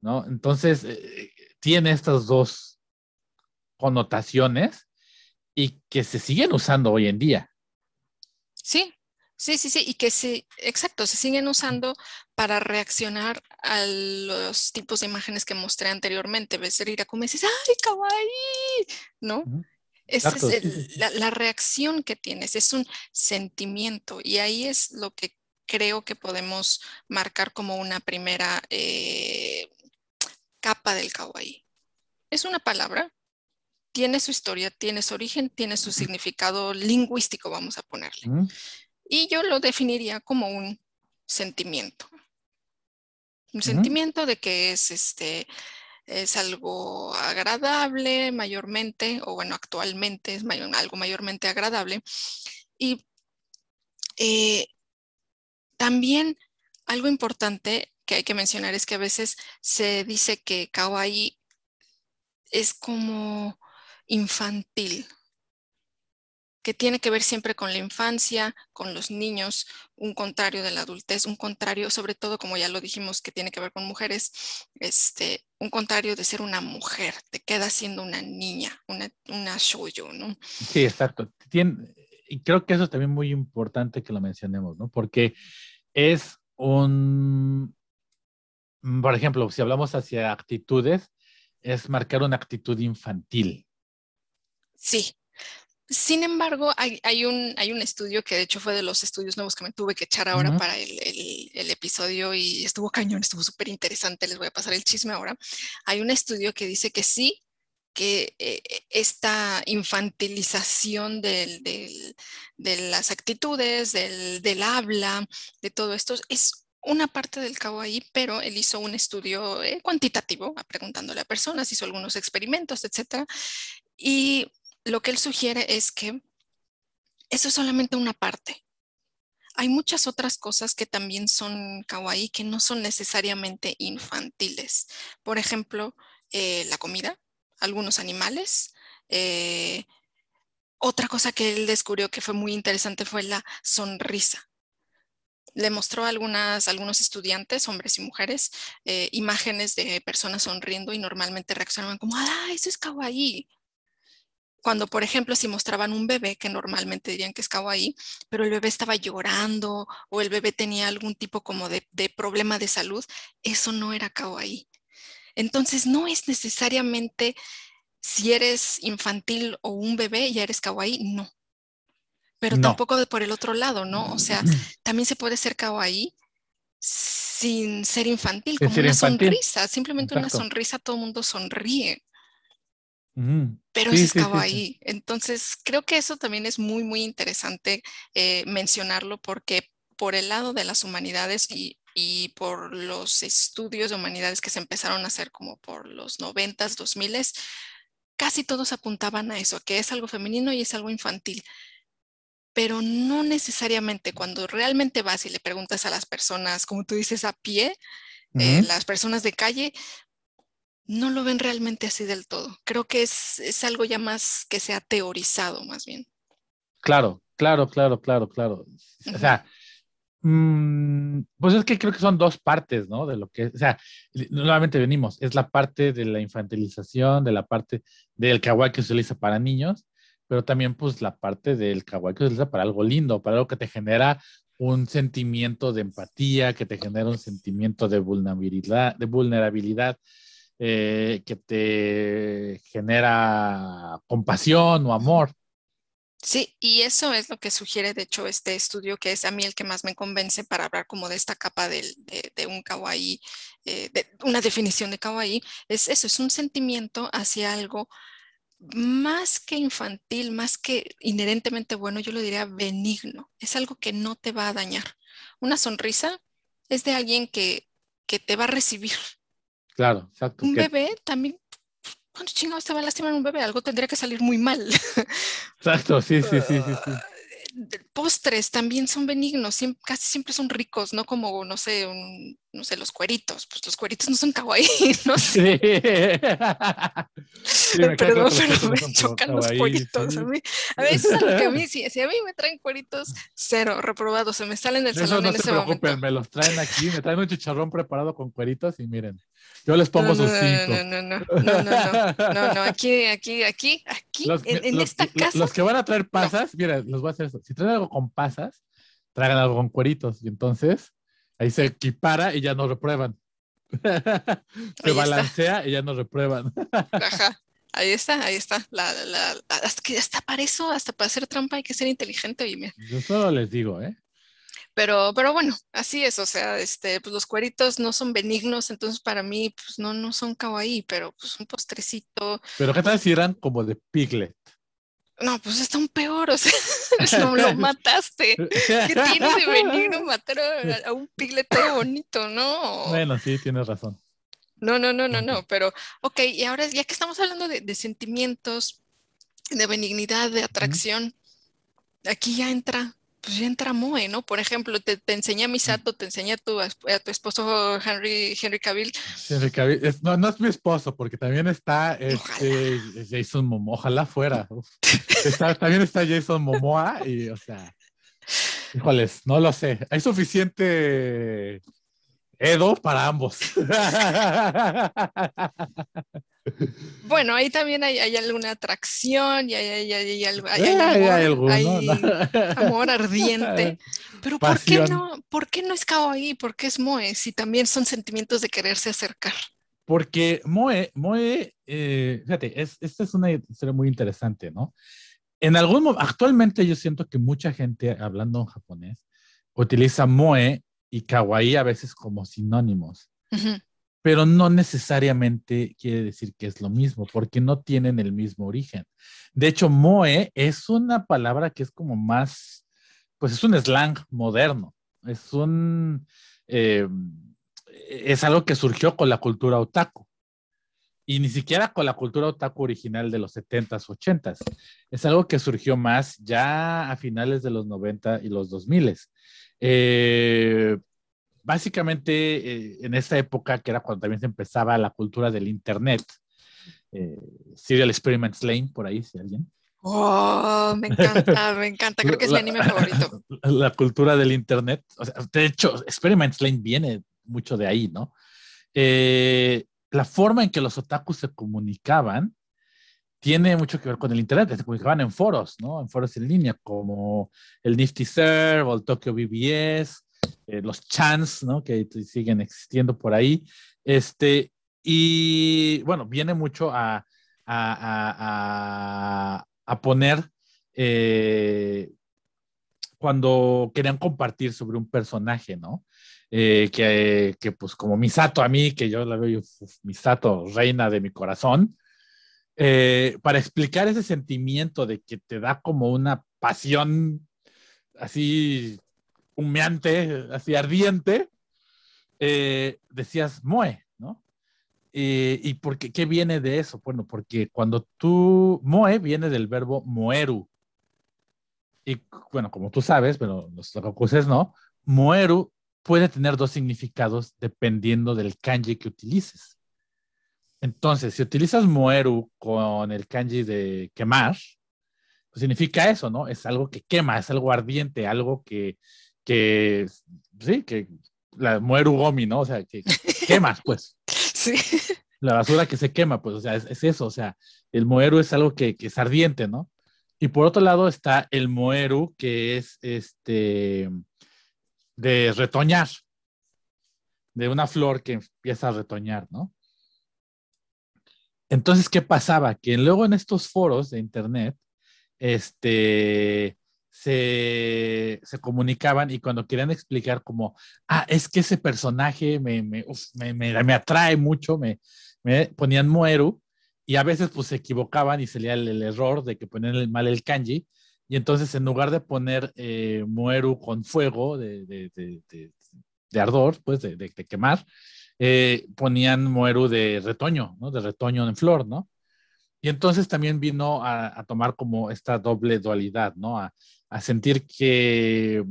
¿no? Entonces, eh, tiene estas dos connotaciones y que se siguen usando hoy en día. Sí, sí, sí, sí, y que sí, exacto, se siguen usando para reaccionar a los tipos de imágenes que mostré anteriormente. Ves el como dices, ¡ay, kawaii! ¿No? Esa es el- la, la reacción que tienes, es un sentimiento y ahí es lo que creo que podemos marcar como una primera eh, capa del kawaii. Es una palabra, tiene su historia, tiene su origen, tiene su significado lingüístico, vamos a ponerle. Y yo lo definiría como un sentimiento. Un sentimiento de que es este es algo agradable mayormente, o bueno, actualmente es mayor- algo mayormente agradable. Y eh, también algo importante que hay que mencionar es que a veces se dice que kawaii es como infantil, que tiene que ver siempre con la infancia, con los niños, un contrario de la adultez, un contrario, sobre todo como ya lo dijimos, que tiene que ver con mujeres, este, un contrario de ser una mujer, te queda siendo una niña, una, una shoujo, ¿no? Sí, exacto. Tien- y creo que eso es también muy importante que lo mencionemos, ¿no? Porque es un, por ejemplo, si hablamos hacia actitudes, es marcar una actitud infantil. Sí. Sin embargo, hay, hay un, hay un estudio que de hecho fue de los estudios nuevos que me tuve que echar ahora para el, el- el episodio y estuvo cañón, estuvo súper interesante, les voy a pasar el chisme ahora. Hay un estudio que dice que sí, que eh, esta infantilización del, de las actitudes, del, del, habla, de todo esto, es una parte del kawaii, pero él hizo un estudio eh, cuantitativo, preguntándole a personas, hizo algunos experimentos, etc. Y lo que él sugiere es que eso es solamente una parte. Hay muchas otras cosas que también son kawaii que no son necesariamente infantiles. Por ejemplo, eh, la comida, algunos animales. Eh, otra cosa que él descubrió que fue muy interesante fue la sonrisa. Le mostró a algunos estudiantes, hombres y mujeres, eh, imágenes de personas sonriendo y normalmente reaccionaban como, ah, eso es kawaii. Cuando, por ejemplo, si mostraban un bebé, que normalmente dirían que es kawaii, pero el bebé estaba llorando o el bebé tenía algún tipo como de, de problema de salud, eso no era kawaii. Entonces, no es necesariamente si eres infantil o un bebé, ya eres kawaii, no. Pero tampoco de por el otro lado, ¿no? O sea, también se puede ser kawaii sin ser infantil, como una sonrisa, simplemente una sonrisa, todo el mundo sonríe. Pero eso es kawaii. Entonces, creo que eso también es muy, muy interesante eh, mencionarlo porque por el lado de las humanidades y y por los estudios de humanidades que se empezaron a hacer como por los 90s, 2000 casi todos apuntaban a eso, que es algo femenino y es algo infantil. Pero no necesariamente cuando realmente vas y le preguntas a las personas, como tú dices, a pie, eh, las personas de calle, no lo ven realmente así del todo. Creo que es, es algo ya más que se ha teorizado, más bien. Claro, claro, claro, claro, claro. O sea, Mm, pues es que creo que son dos partes, ¿no? De lo que, o sea, nuevamente venimos, es la parte de la infantilización, de la parte del kawaii que se utiliza para niños, pero también pues la parte del kawaii que se utiliza para algo lindo, para algo que te genera un sentimiento de empatía, que te genera un sentimiento de vulnerabilidad, de vulnerabilidad eh, que te genera compasión o amor. Sí, y eso es lo que sugiere, de hecho, este estudio, que es a mí el que más me convence para hablar como de esta capa de, un kawaii, eh, de una definición de kawaii, es eso, es un sentimiento hacia algo más que infantil, más que inherentemente bueno, yo lo diría benigno, es algo que no te va a dañar. Una sonrisa es de alguien que, que te va a recibir. Claro, exacto. Un bebé también ¿cuántos chingados te va a lastimar un bebé? Algo tendría que salir muy mal. Exacto, sí, sí, sí, sí. sí. Postres también son benignos, casi siempre son ricos, no como, no sé, no sé, los cueritos. Pues los cueritos no son kawaii, no sé. Sí. Perdón, pero me chocan los cueritos. A mí, a veces a, que a mí, si, a mí me traen cueritos, cero, reprobados, se me salen del salón no en se ese preocupen, me los traen aquí, me traen un chicharrón preparado con cueritos y miren. Yo les pongo sus cinco. No, no, no, no, no, no, no, aquí, aquí, aquí, aquí, en, esta casa. Los que van a traer pasas, mira, los voy a hacer eso. Si traen algo con pasas, traigan algo con cueritos. Y entonces ahí se equipara y ya no reprueban. se balancea y ya no reprueban. Ajá. Ahí está, ahí está. La, la, hasta que hasta para eso, hasta para hacer trampa hay que ser inteligente. Y Yo solo les digo, ¿eh? Pero, pero bueno, así es, o sea, este, pues los cueritos no son benignos, entonces para mí, pues no, no son kawaii, pero pues un postrecito. Pero ¿qué tal si eran como de piglet? No, pues está un peor, o sea, lo, lo mataste. ¿Qué tiene de benigno matar a, un piglet bonito, no? Bueno, sí, tienes razón. No, no, no, no, no, pero, ok, y ahora ya que estamos hablando de, de sentimientos, de benignidad, de atracción, aquí ya entra pues ya entra Moe, ¿no? Por ejemplo, te, te enseñé a Misato, te enseñé a tu, a tu esposo Henry, Henry Cavill. Henry Cavill, no, no es mi esposo, porque también está este, Jason Momoa, ojalá fuera. también está Jason Momoa y, o sea, híjoles, no lo sé. Hay suficiente Edo para ambos. Bueno, ahí también hay, alguna atracción y hay, hay, amor, ardiente. Pero ¿por qué, no, ¿por qué no es ahí? ¿Por qué es Moe? Si también son sentimientos de quererse acercar. Porque Moe, Moe, eh, fíjate, esta es una historia muy interesante, ¿no? En algún momento, actualmente yo siento que mucha gente, hablando en japonés, utiliza Moe y kawaii a veces como sinónimos. pero no necesariamente quiere decir que es lo mismo, porque no tienen el mismo origen. De hecho, moe es una palabra que es como más, pues es un slang moderno, es un, eh, es algo que surgió con la cultura otaku. Y ni siquiera con la cultura otaku original de los 70s, 80s. Es algo que surgió más ya a finales de los 90 y los 2000. Eh, básicamente eh, en esta época, que era cuando también se empezaba la cultura del Internet, eh, Serial Experiments Lane, por ahí, si alguien. Oh, me encanta, me encanta. Creo que es mi anime favorito. La cultura del Internet. O sea, de hecho, Experiments Lane viene mucho de ahí, ¿no? Eh, la forma en que los otakus se comunicaban tiene mucho que ver con el Internet. Se comunicaban en foros, ¿no? En foros en línea, como el Nifty Serve o el Tokyo BBS eh, los chants, ¿no? Que siguen existiendo por ahí. Este, y bueno, viene mucho a, a, a, poner eh, cuando querían compartir sobre un personaje, ¿no? Eh, que, que, pues como Misato a mí, que yo la veo, Misato, reina de mi corazón, para explicar ese sentimiento de que te da como una pasión así humeante, así ardiente, eh, decías Moe, ¿no? ¿Y por qué, qué, viene de eso? Bueno, porque cuando tú, Moe viene del verbo moeru. Y bueno, como tú sabes, pero los rokuses no, moeru puede tener dos significados dependiendo del kanji que utilices. Entonces, si utilizas moeru con el kanji de quemar, pues significa eso, ¿no? Es algo que quema, es algo ardiente, algo que, que, sí, que la muere gomi, ¿no? O sea, que quemas, pues. Sí. La basura que se quema, pues, o sea, es, eso, o sea, el moeru es algo que, que, es ardiente, ¿no? Y por otro lado está el moeru, que es este, de retoñar, de una flor que empieza a retoñar, ¿no? Entonces, ¿qué pasaba? Que luego en estos foros de internet, este, se, comunicaban y cuando querían explicar como, ah, es que ese personaje me, me, me, me atrae mucho, me, ponían Mueru y a veces pues se equivocaban y salía el, error de que ponían mal el kanji y entonces en lugar de poner eh, con fuego de, de, de, de ardor, pues de, quemar, eh, ponían Mueru de retoño, ¿no? De retoño en flor, ¿no? Y entonces también vino a, a tomar como esta doble dualidad, ¿no? A, a sentir que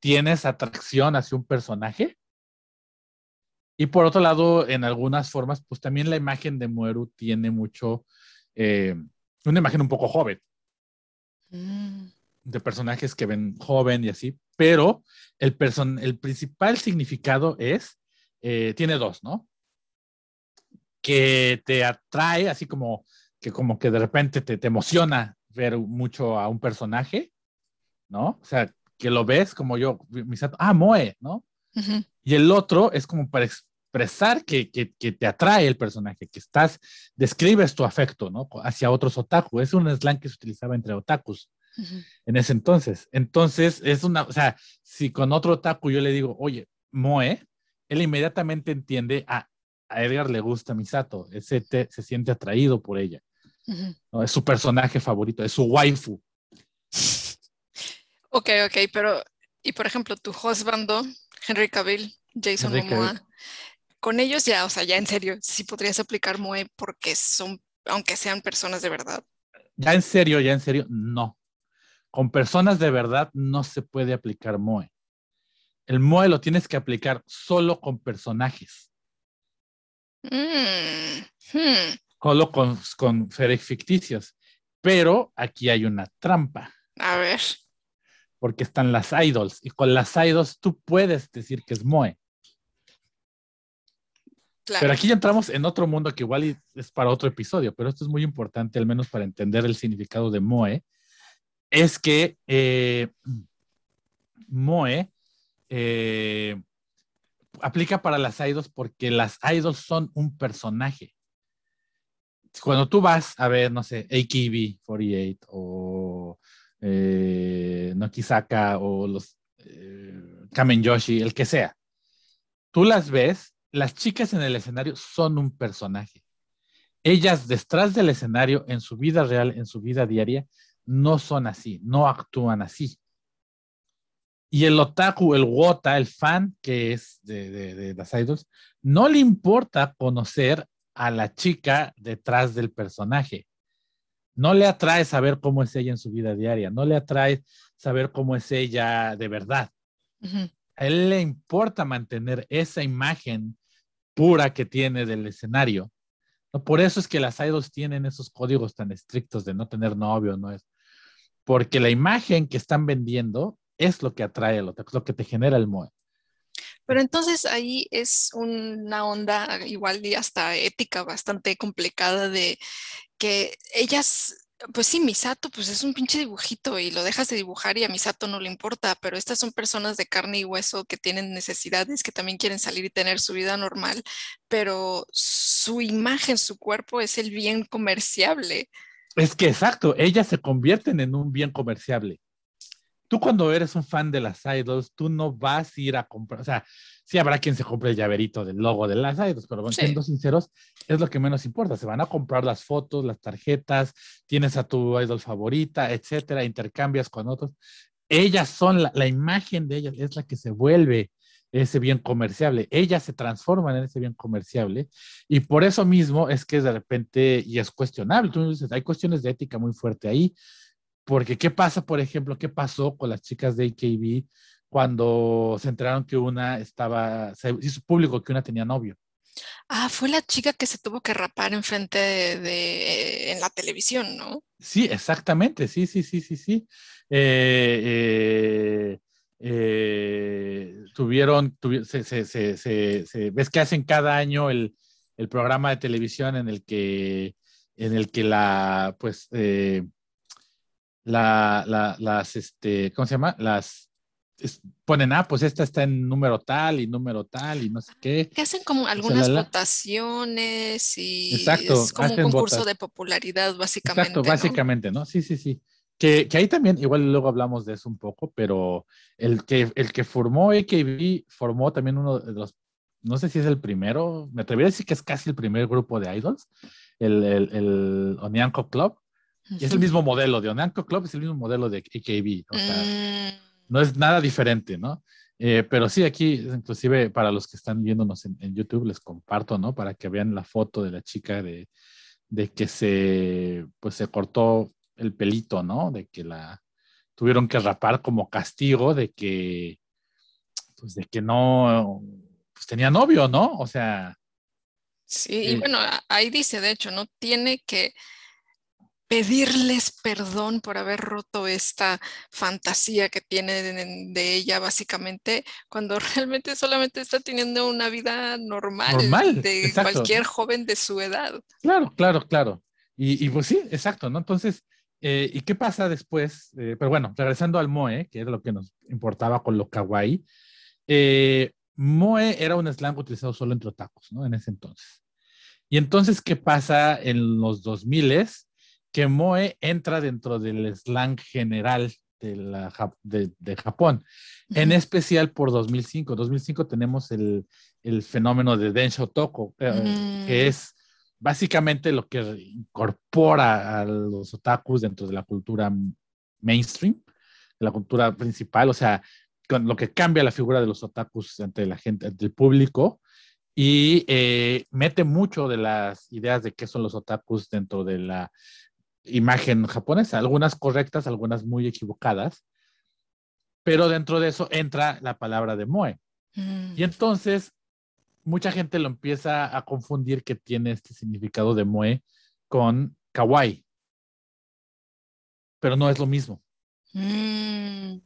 tienes atracción hacia un personaje. Y por otro lado, en algunas formas, pues también la imagen de Mueru tiene mucho, eh, una imagen un poco joven. Mm. De personajes que ven joven y así, pero el, el principal significado es, eh, tiene dos, ¿no? Que te atrae, así como que como que de repente te, te emociona ver mucho a un personaje, ¿no? O sea, que lo ves como yo, ah, Moe, ¿no? Y el otro es como para expresar que, que, que, te atrae el personaje, que estás, describes tu afecto, ¿no? Hacia otros otaku. Es un slang que se utilizaba entre otakus en ese entonces. Entonces, es una, o sea, si con otro otaku yo le digo, oye, Moe, él inmediatamente entiende, a, a Edgar le gusta Misato, ese se siente atraído por ella. ¿no? Es su personaje favorito, es su waifu. Ok, ok, pero, y por ejemplo, tu husbando, Henry Cavill, Jason Momoa, con ellos ya, o sea, ya en serio, sí podrías aplicar Moe porque son, aunque sean personas de verdad. Ya en serio, ya en serio, no. Con personas de verdad no se puede aplicar Moe. El Moe lo tienes que aplicar solo con personajes. Mm, hmm solo con, con seres ficticios. Pero aquí hay una trampa. A ver. Porque están las idols. Y con las idols tú puedes decir que es Moe. Pero aquí ya entramos en otro mundo que igual es para otro episodio, pero esto es muy importante, al menos para entender el significado de Moe. Es que eh, Moe eh, aplica para las idols porque las idols son un personaje cuando tú vas a ver, no sé, AKB48 o eh, o los eh, Kamen Yoshi, el que sea, tú las ves, las chicas en el escenario son un personaje. Ellas detrás del escenario, en su vida real, en su vida diaria, no son así, no actúan así. Y el otaku, el wota, el fan que es de, de, de las idols, no le importa conocer a la chica detrás del personaje. No le atrae saber cómo es ella en su vida diaria, no le atrae saber cómo es ella de verdad. A él le importa mantener esa imagen pura que tiene del escenario. Por eso es que las idols tienen esos códigos tan estrictos de no tener novio, no es. Porque la imagen que están vendiendo es lo que atrae a lo, lo que te genera el MOE. Pero entonces ahí es una onda igual y hasta ética bastante complicada de que ellas pues sí, Misato, pues es un pinche dibujito y lo dejas de dibujar y a Misato no le importa, pero estas son personas de carne y hueso que tienen necesidades, que también quieren salir y tener su vida normal, pero su imagen, su cuerpo es el bien comerciable. Es que exacto, ellas se convierten en un bien comerciable tú cuando eres un fan de las idols, tú no vas a ir a comprar, o sea, sí habrá quien se compre el llaverito del logo de las idols, pero siendo sinceros, es lo que menos importa. Se van a comprar las fotos, las tarjetas, tienes a tu idol favorita, etcétera, intercambias con otros. Ellas son, la, imagen de ellas es la que se vuelve ese bien comerciable. Ellas se transforman en ese bien comerciable y por eso mismo es que de repente, y es cuestionable, tú dices, hay cuestiones de ética muy fuerte ahí, porque, ¿qué pasa, por ejemplo, qué pasó con las chicas de AKB cuando se enteraron que una estaba, se hizo público que una tenía novio? Ah, fue la chica que se tuvo que rapar enfrente de, en la televisión, ¿no? Sí, exactamente, sí, sí, sí, sí, sí. Eh, eh, eh, tuvieron, se, se, se, ves que hacen cada año el, el, programa de televisión en el que, en el que la, pues, la, la, las, este, ¿cómo se llama? Las ponen, ah, pues esta está en número tal y número tal y no sé qué. Que hacen como algunas votaciones y es como un concurso de popularidad, básicamente. Exacto, básicamente, ¿no? Sí, sí, sí. Que, que, ahí también, igual luego hablamos de eso un poco, pero el que, el que formó AKB formó también uno de los, no sé si es el primero, me atrevería a decir que es casi el primer grupo de idols, el, el, el Onyanko Club, es el mismo modelo de Onanco Club, es el mismo modelo de AKB. O sea, mm. no es nada diferente, ¿no? Eh, pero sí, aquí, inclusive para los que están viéndonos en, YouTube, les comparto, ¿no? Para que vean la foto de la chica de, de que se, pues se cortó el pelito, ¿no? De que la tuvieron que rapar como castigo de que, pues de que no, pues tenía novio, ¿no? O sea. Sí, y eh, bueno, ahí dice, de hecho, ¿no? Tiene que pedirles perdón por haber roto esta fantasía que tiene de, ella básicamente, cuando realmente solamente está teniendo una vida normal, de cualquier joven de su edad. Claro, claro, claro. Y, pues sí, exacto, ¿no? Entonces, eh, ¿y qué pasa después? Eh, pero bueno, regresando al Moe, que es lo que nos importaba con lo kawaii, eh, Moe era un slang utilizado solo entre otakus, ¿no? En ese entonces. Y entonces, ¿qué pasa en los 2000s? que Moe entra dentro del slang general de, la, de, Japón, en especial por 2005. 2005 tenemos el, el fenómeno de Densho Toko, eh, que es básicamente lo que incorpora a los otakus dentro de la cultura mainstream, de la cultura principal, o sea, con lo que cambia la figura de los otakus entre la gente, entre el público, y eh, mete mucho de las ideas de qué son los otakus dentro de la imagen japonesa, algunas correctas, algunas muy equivocadas, pero dentro de eso entra la palabra de moe. Mm. Y entonces mucha gente lo empieza a confundir que tiene este significado de moe con kawaii, pero no es lo mismo. Mm,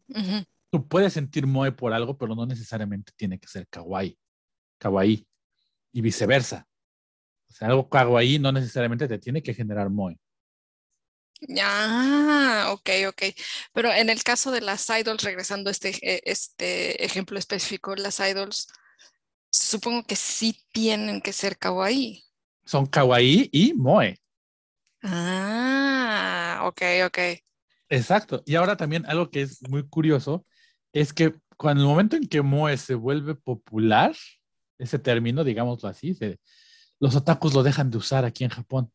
Tú puedes sentir moe por algo, pero no necesariamente tiene que ser kawaii, kawaii y viceversa. O sea, algo kawaii no necesariamente te tiene que generar moe. Ah, ok, ok. Pero en el caso de las idols, regresando a este, e, este ejemplo específico, las idols, supongo que sí tienen que ser kawaii. Son kawaii y moe. Ah, ok, ok. Exacto. Y ahora también algo que es muy curioso es que cuando el momento en que moe se vuelve popular, ese término, digámoslo así. los otakus lo dejan de usar aquí en Japón.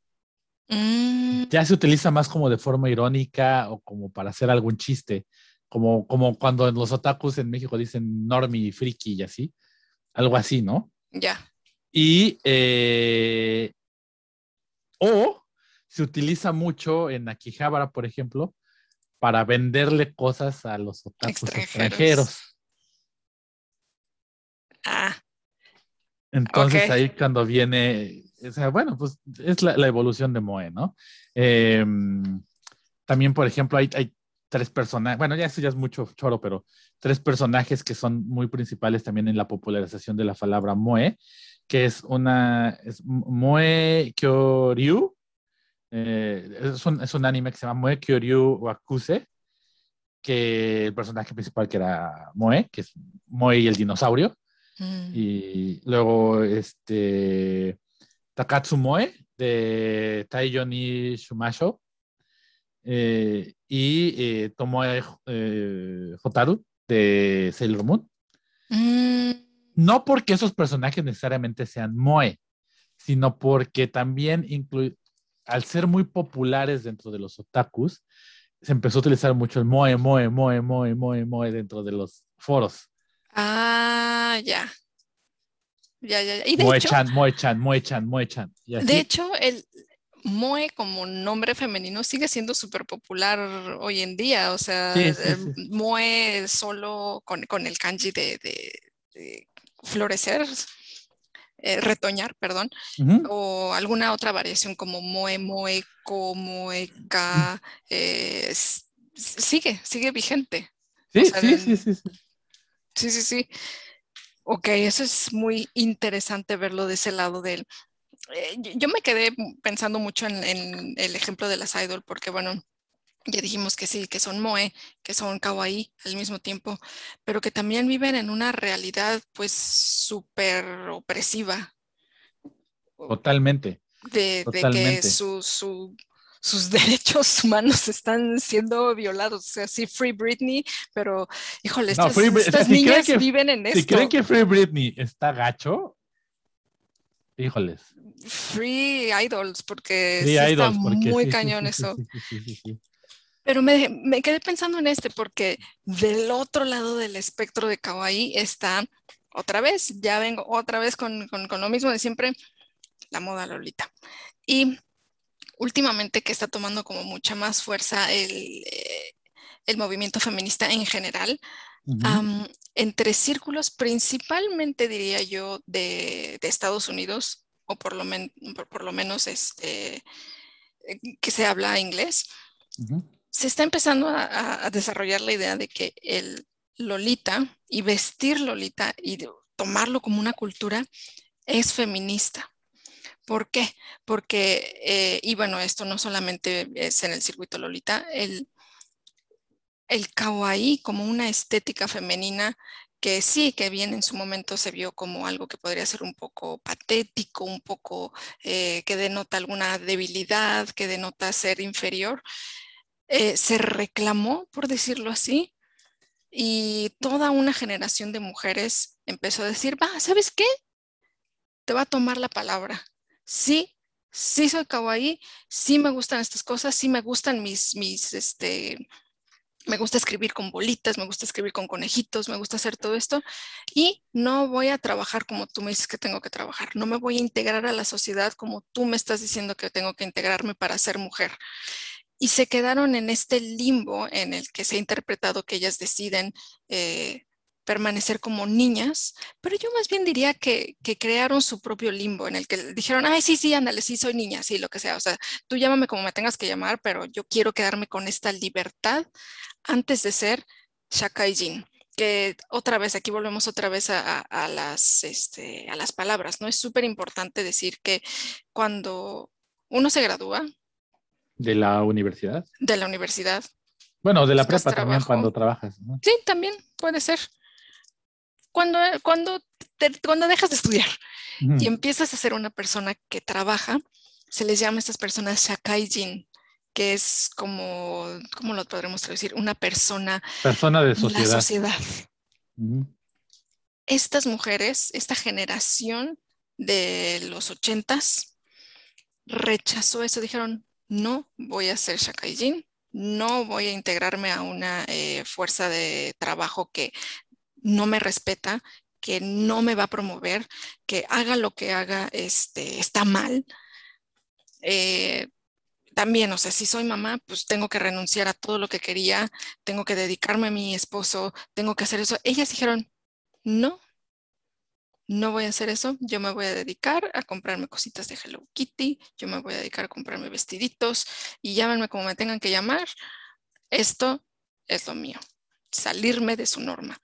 Mm. Ya se utiliza más como de forma irónica o como para hacer algún chiste, como, como cuando los otakus en México dicen normie, friki y así, algo así, ¿no? Ya. Y, eh, o se utiliza mucho en Akihabara, por ejemplo, para venderle cosas a los otakus extranjeros. Ah. Entonces ahí cuando viene, o sea, bueno, pues es la, evolución de Moe, ¿no? Em, también, por ejemplo, hay, hay tres personajes, bueno, ya eso ya es mucho choro, pero tres personajes que son muy principales también en la popularización de la palabra Moe, que es una, es Moe Kyoryu, eh, es, un, es, un, anime que se llama Moe Kyoryu Wakuse, que el personaje principal que era Moe, que es Moe y el dinosaurio, Mm. Y luego, este, Takatsu Moe de Taiyoni Shumasho. Eh, y eh, Tomoe eh, Hotaru de Sailor Moon. Mm. No porque esos personajes necesariamente sean Moe, sino porque también al ser muy populares dentro de los otakus, se empezó a utilizar mucho el Moe, Moe, Moe, Moe, Moe, Moe dentro de los foros. Ah, ya. Ya, ya, ya. Y de Moe-chan, Moe-chan, Moe-chan, Moe-chan. De hecho, el Moe como nombre femenino sigue siendo súper popular hoy en día. O sea, Moe solo con, con, el kanji de, de, florecer, eh, retoñar, perdón, o alguna otra variación como Moe, Moeco, Moeca, eh, sigue, sigue vigente. Sí, sí, sí, sí, sí. Sí, sí, sí. Ok, eso es muy interesante verlo de ese lado de él. Eh, yo me quedé pensando mucho en, el ejemplo de las idol, porque bueno, ya dijimos que sí, que son moe, que son kawaii al mismo tiempo, pero que también viven en una realidad pues súper opresiva. Totalmente. De, de que su, su, sus derechos humanos están siendo violados. O sea, sí, Free Britney, pero híjole, estas, niñas viven en esto. Si creen que Free Britney está gacho, híjoles. Free Idols, porque está muy cañón eso. Pero me, me, quedé pensando en este porque del otro lado del espectro de Kawaii está otra vez, ya vengo otra vez con, con, con lo mismo de siempre, la moda Lolita. Y últimamente que está tomando como mucha más fuerza el, eh, movimiento feminista en general, entre círculos principalmente, diría yo, de, Estados Unidos, o por lo, por, lo menos este, eh, que se habla inglés, se está empezando a, desarrollar la idea de que el Lolita y vestir Lolita y tomarlo como una cultura es feminista. ¿Por qué? Porque, eh, y bueno, esto no solamente es en el circuito Lolita, el, el kawaii como una estética femenina que sí, que bien en su momento se vio como algo que podría ser un poco patético, un poco eh, que denota alguna debilidad, que denota ser inferior, eh, se reclamó, por decirlo así, y toda una generación de mujeres empezó a decir, va, ¿sabes qué? Te va a tomar la palabra sí, sí soy kawaii, sí me gustan estas cosas, sí me gustan mis, mis, este, me gusta escribir con bolitas, me gusta escribir con conejitos, me gusta hacer todo esto y no voy a trabajar como tú me dices que tengo que trabajar, no me voy a integrar a la sociedad como tú me estás diciendo que tengo que integrarme para ser mujer. Y se quedaron en este limbo en el que se ha interpretado que ellas deciden eh, permanecer como niñas, pero yo más bien diría que, crearon su propio limbo en el que dijeron, ay, sí, sí, ándale, sí, soy niña, sí, lo que sea, o sea, tú llámame como me tengas que llamar, pero yo quiero quedarme con esta libertad antes de ser Shakaijin que otra vez, aquí volvemos otra vez a, las, este, a las palabras, ¿no? Es súper importante decir que cuando uno se gradúa. De la universidad. De la universidad. Bueno, de la prepa también cuando trabajas. Sí, también puede ser cuando, cuando, cuando dejas de estudiar y empiezas a ser una persona que trabaja, se les llama a estas personas shakaijin, que es como, ¿cómo lo podremos traducir? Una persona, persona de sociedad. La sociedad. estas mujeres, esta generación de los ochentas, rechazó eso, dijeron, no voy a ser Shakaijin, no voy a integrarme a una eh, fuerza de trabajo que no me respeta, que no me va a promover, que haga lo que haga, este, está mal. Eh, también, o sea, si soy mamá, pues tengo que renunciar a todo lo que quería, tengo que dedicarme a mi esposo, tengo que hacer eso. Ellas dijeron, no, no voy a hacer eso, yo me voy a dedicar a comprarme cositas de Hello Kitty, yo me voy a dedicar a comprarme vestiditos y llámenme como me tengan que llamar. Esto es lo mío, salirme de su norma.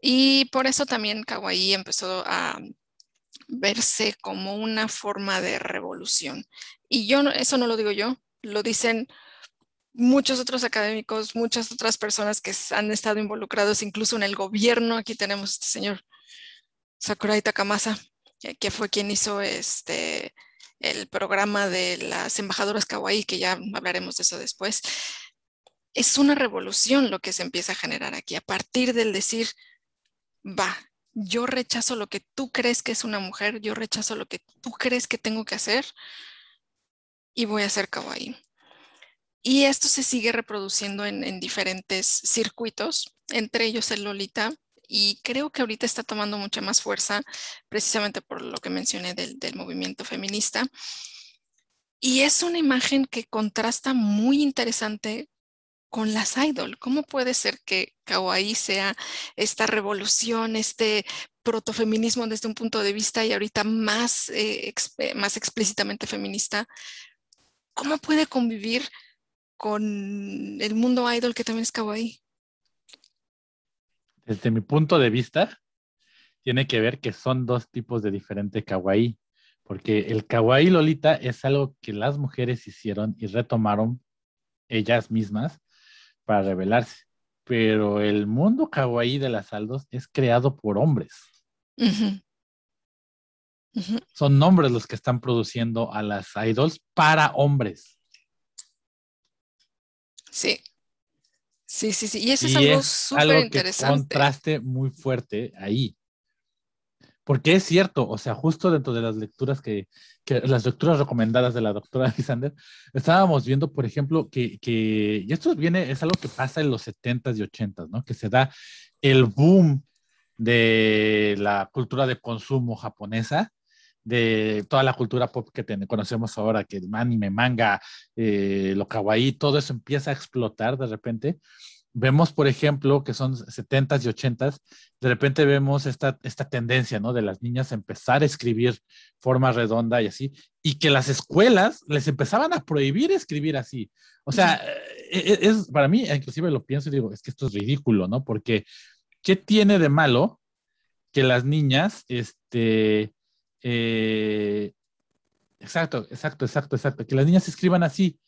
Y por eso también Kawaii empezó a verse como una forma de revolución. Y yo, eso no lo digo yo, lo dicen muchos otros académicos, muchas otras personas que han estado involucrados incluso en el gobierno. Aquí tenemos este señor Sakurai Takamasa, que fue quien hizo este el programa de las embajadoras kawaii, que ya hablaremos de eso después. Es una revolución lo que se empieza a generar aquí, a partir del decir, va, yo rechazo lo que tú crees que es una mujer, yo rechazo lo que tú crees que tengo que hacer y voy a hacer kawaii. Y esto se sigue reproduciendo en, diferentes circuitos, entre ellos el Lolita, y creo que ahorita está tomando mucha más fuerza precisamente por lo que mencioné del movimiento feminista. Y es una imagen que contrasta muy interesante con las idol. ¿Cómo puede ser que Kawaii sea esta revolución, este protofeminismo desde un punto de vista y ahorita más, eh, más explícitamente feminista? ¿Cómo puede convivir con el mundo idol que también es Kawaii? Desde mi punto de vista, tiene que ver que son dos tipos de diferente kawaii, porque el kawaii Lolita es algo que las mujeres hicieron y retomaron ellas mismas para revelarse. Pero el mundo kawaii de las Aldos es creado por hombres. Son hombres los que están produciendo a las idols para hombres. Sí. Sí, sí, sí. Y eso es algo súper interesante. un contraste muy fuerte ahí. Porque es cierto, o sea, justo dentro de las lecturas que, que las lecturas recomendadas de la doctora Alexander, estábamos viendo, por ejemplo, que, que, y esto viene, es algo que pasa en los 70s y 80s, ¿no? Que se da el boom de la cultura de consumo japonesa, de toda la cultura pop que conocemos ahora, que anime, manga, eh, lo kawaii, todo eso empieza a explotar de repente vemos, por ejemplo, que son 70s y 80s, de repente vemos esta, esta tendencia, ¿no? De las niñas empezar a escribir forma redonda y así, y que las escuelas les empezaban a prohibir escribir así. O sea, e, e, es, para mí, inclusive lo pienso y digo, es que esto es ridículo, ¿no? Porque, ¿qué tiene de malo que las niñas, este, eh, exacto, exacto, exacto, exacto, que las niñas escriban así?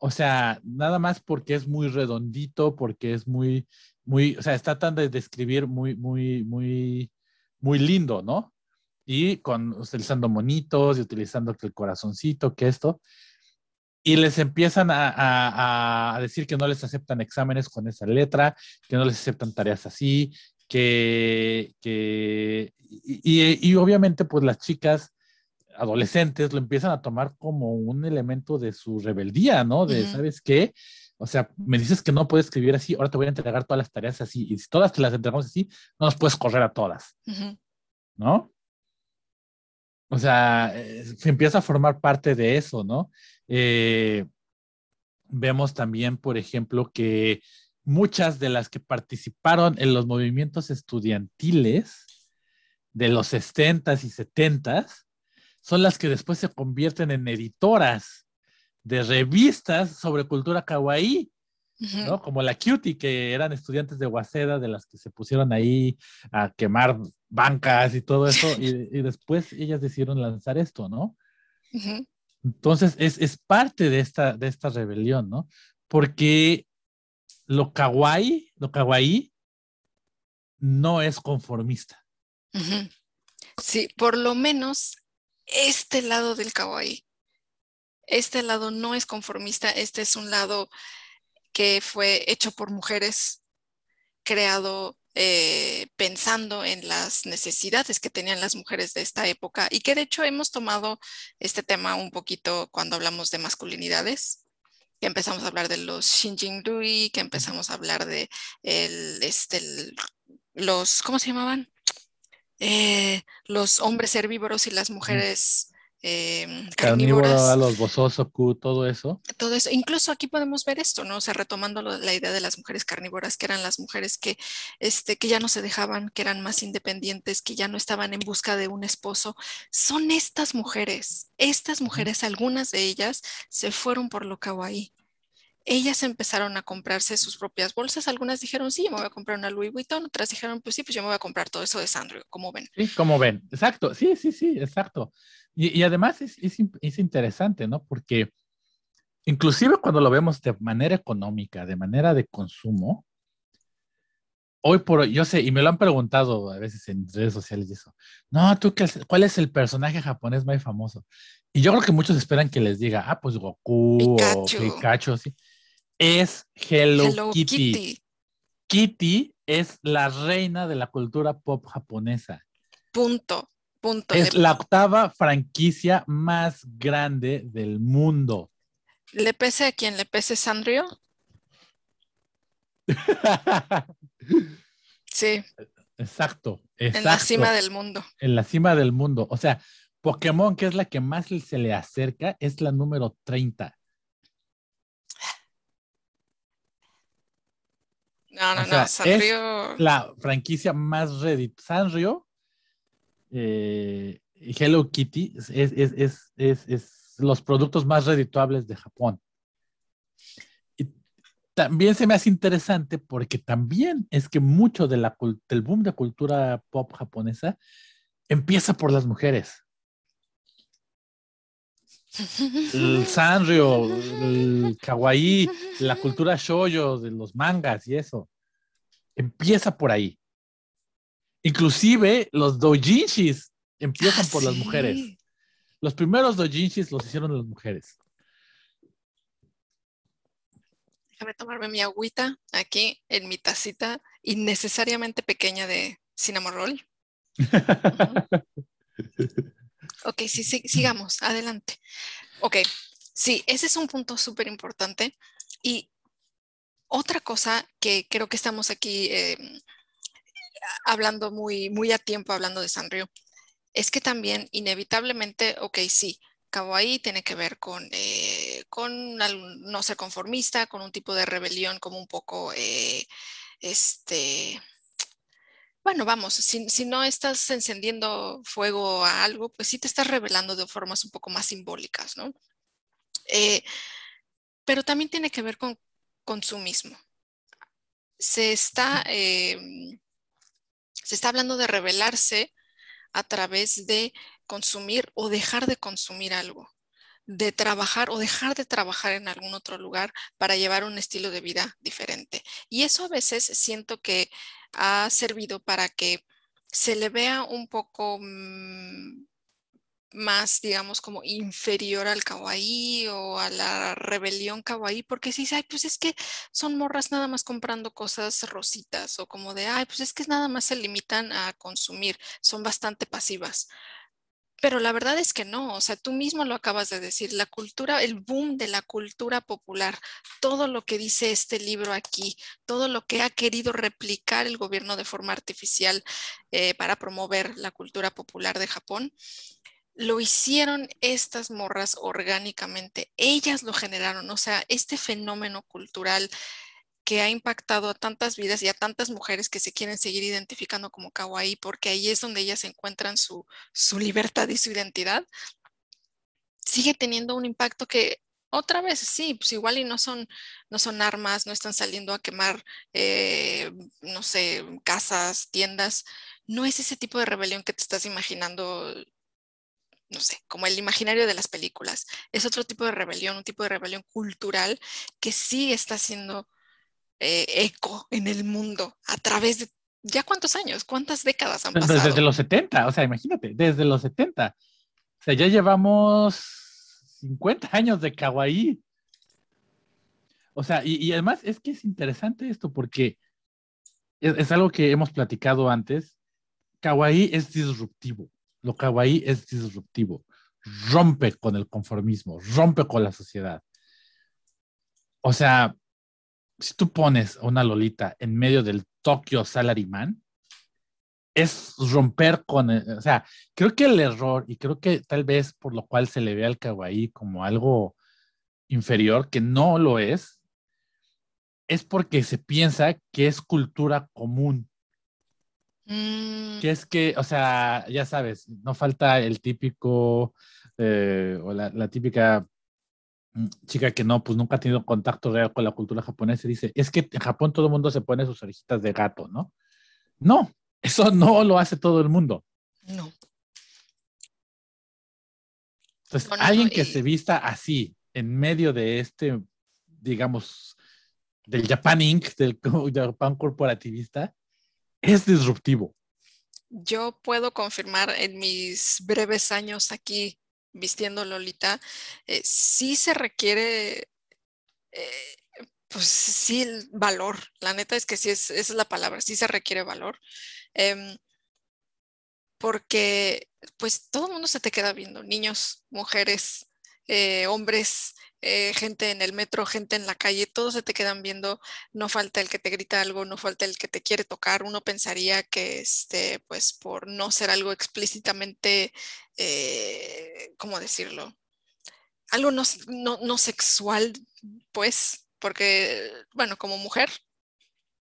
O sea, nada más porque es muy redondito, porque es muy, muy, o sea, está tan de describir muy, muy, muy, muy lindo, ¿no? Y con, utilizando monitos y utilizando el corazoncito, que esto, y les empiezan a, a, a, decir que no les aceptan exámenes con esa letra, que no les aceptan tareas así, que, que y, y, obviamente pues las chicas adolescentes lo empiezan a tomar como un elemento de su rebeldía, ¿no? De, ¿sabes qué? O sea, me dices que no puedes escribir así, ahora te voy a entregar todas las tareas así, y si todas te las entregamos así, no nos puedes correr a todas, ¿no? O sea, eh, se empieza a formar parte de eso, ¿no? Eh, vemos también, por ejemplo, que muchas de las que participaron en los movimientos estudiantiles de los 60s y 70s son las que después se convierten en editoras de revistas sobre cultura kawaii, ¿no? Como la Cutie, que eran estudiantes de Waseda, de las que se pusieron ahí a quemar bancas y todo eso, y, después ellas decidieron lanzar esto, ¿no? Entonces, es, parte de esta, de esta rebelión, ¿no? Porque lo kawaii, lo kawaii no es conformista. Sí, por lo menos este lado del kawaii. Este lado no es conformista, este es un lado que fue hecho por mujeres, creado eh, pensando en las necesidades que tenían las mujeres de esta época y que de hecho hemos tomado este tema un poquito cuando hablamos de masculinidades, que empezamos a hablar de los Shinjin-rui, que empezamos a hablar de el, este, los, ¿cómo se llamaban? Eh, los hombres herbívoros y las mujeres eh, carnívoras. los bososoku, todo eso. Todo eso. Incluso aquí podemos ver esto, ¿no? O sea, retomando la idea de las mujeres carnívoras, que eran las mujeres que, este, que ya no se dejaban, que eran más independientes, que ya no estaban en busca de un esposo. Son estas mujeres, estas mujeres, algunas de ellas se fueron por lo kawaii ellas empezaron a comprarse sus propias bolsas. Algunas dijeron, sí, yo me voy a comprar una Louis Vuitton. Otras dijeron, pues sí, pues yo me voy a comprar todo eso de Sandro, como ven. Sí, como ven. Exacto. Sí, sí, sí, exacto. Y, además es, es, interesante, ¿no? Porque inclusive cuando lo vemos de manera económica, de manera de consumo, hoy por hoy, yo sé, y me lo han preguntado a veces en redes sociales y eso, no, tú, ¿cuál es el personaje japonés más famoso? Y yo creo que muchos esperan que les diga, ah, pues Goku o Pikachu, sí es Hello, Kitty. Kitty. es la reina de la cultura pop japonesa. Punto. Punto. Es la octava franquicia más grande del mundo. ¿Le pese a quien le pese Sanrio? sí. Exacto, exacto. En la cima del mundo. En la cima del mundo. O sea, Pokémon, que es la que más se le acerca, es la número 30. No, no, no, Sanrio. Es la franquicia más Reddit. Sanrio eh, Hello Kitty es, los productos más redituables de Japón. Y también se me hace interesante porque también es que mucho de la, del boom de cultura pop japonesa empieza por las mujeres. El Sanrio, el kawaii, la cultura shoyo de los mangas y eso. Empieza por ahí. Inclusive los doujinshis empiezan por las mujeres. Los primeros doujinshis los hicieron las mujeres. Déjame tomarme mi agüita aquí en mi tacita innecesariamente pequeña de cinnamon roll. Ok, sí, sigamos, adelante. Ok, sí, ese es un punto súper importante. Y otra cosa que creo que estamos aquí em, hablando muy, muy a tiempo, hablando de Sanrio, es que también inevitablemente, ok, sí, Kawaii tiene que ver con, eh, con no ser conformista, con un tipo de rebelión como un poco, eh, este, bueno, vamos, si, no estás encendiendo fuego a algo, pues sí te estás revelando de formas un poco más simbólicas, ¿no? Eh, pero también tiene que ver con consumismo. Se está, em, se está hablando de revelarse a través de consumir o dejar de consumir algo, de trabajar o dejar de trabajar en algún otro lugar para llevar un estilo de vida diferente. Y eso a veces siento que ha servido para que se le vea un poco mm, más, digamos, como inferior al kawaii o a la rebelión kawaii, porque si dice, ay, pues es que son morras nada más comprando cosas rositas, o como de, ay, pues es que nada más se limitan a consumir, son bastante pasivas. Pero la verdad es que no, o sea, tú mismo lo acabas de decir, la cultura, el boom de la cultura popular, todo lo que dice este libro aquí, todo lo que ha querido replicar el gobierno de forma artificial eh, para promover la cultura popular de Japón, lo hicieron estas morras orgánicamente, ellas lo generaron, o sea, este fenómeno cultural que ha impactado a tantas vidas y a tantas mujeres que se quieren seguir identificando como kawaii, porque ahí es donde ellas encuentran su, libertad y su identidad, sigue teniendo un impacto que otra vez, sí, pues igual y no son, no son armas, no están saliendo a quemar, eh, no sé, casas, tiendas. No es ese tipo de rebelión que te estás imaginando, no sé, como el imaginario de las películas. Es otro tipo de rebelión, un tipo de rebelión cultural que sí está siendo eh, eco en el mundo a través de ya cuántos años, cuántas décadas han pasado. Desde, los 70, o sea, imagínate, desde los 70. O sea, ya llevamos 50 años de kawaii. O sea, y, además es que es interesante esto porque es, algo que hemos platicado antes. Kawaii es disruptivo. Lo kawaii es disruptivo. Rompe con el conformismo, rompe con la sociedad. O sea, si tú pones a una Lolita en medio del Tokyo Salaryman, es romper con, o sea, creo que el error, y creo que tal vez por lo cual se le ve al kawaii como algo inferior, que no lo es, es porque se piensa que es cultura común. Mm. Que es que, o sea, ya sabes, no falta el típico eh, o la, la, típica chica que no, pues nunca ha tenido contacto real con la cultura japonesa dice, es que en Japón todo el mundo se pone sus orejitas de gato, ¿no? No, eso no lo hace todo el mundo. No. Entonces, alguien que se vista así, en medio de este, digamos, del Japan Inc., del Japan corporativista, es disruptivo. Yo puedo confirmar en mis breves años aquí vistiendo Lolita, eh, sí se requiere, eh, pues sí, el valor. La neta es que sí, es, esa es la palabra, sí se requiere valor. Em, porque pues todo el mundo se te queda viendo, niños, mujeres, eh, hombres, eh, gente en el metro, gente en la calle, todos se te quedan viendo, no falta el que te grita algo, no falta el que te quiere tocar, uno pensaría que, este, pues por no ser algo explícitamente, eh, ¿cómo decirlo? Algo no, no sexual, pues, porque, bueno, como mujer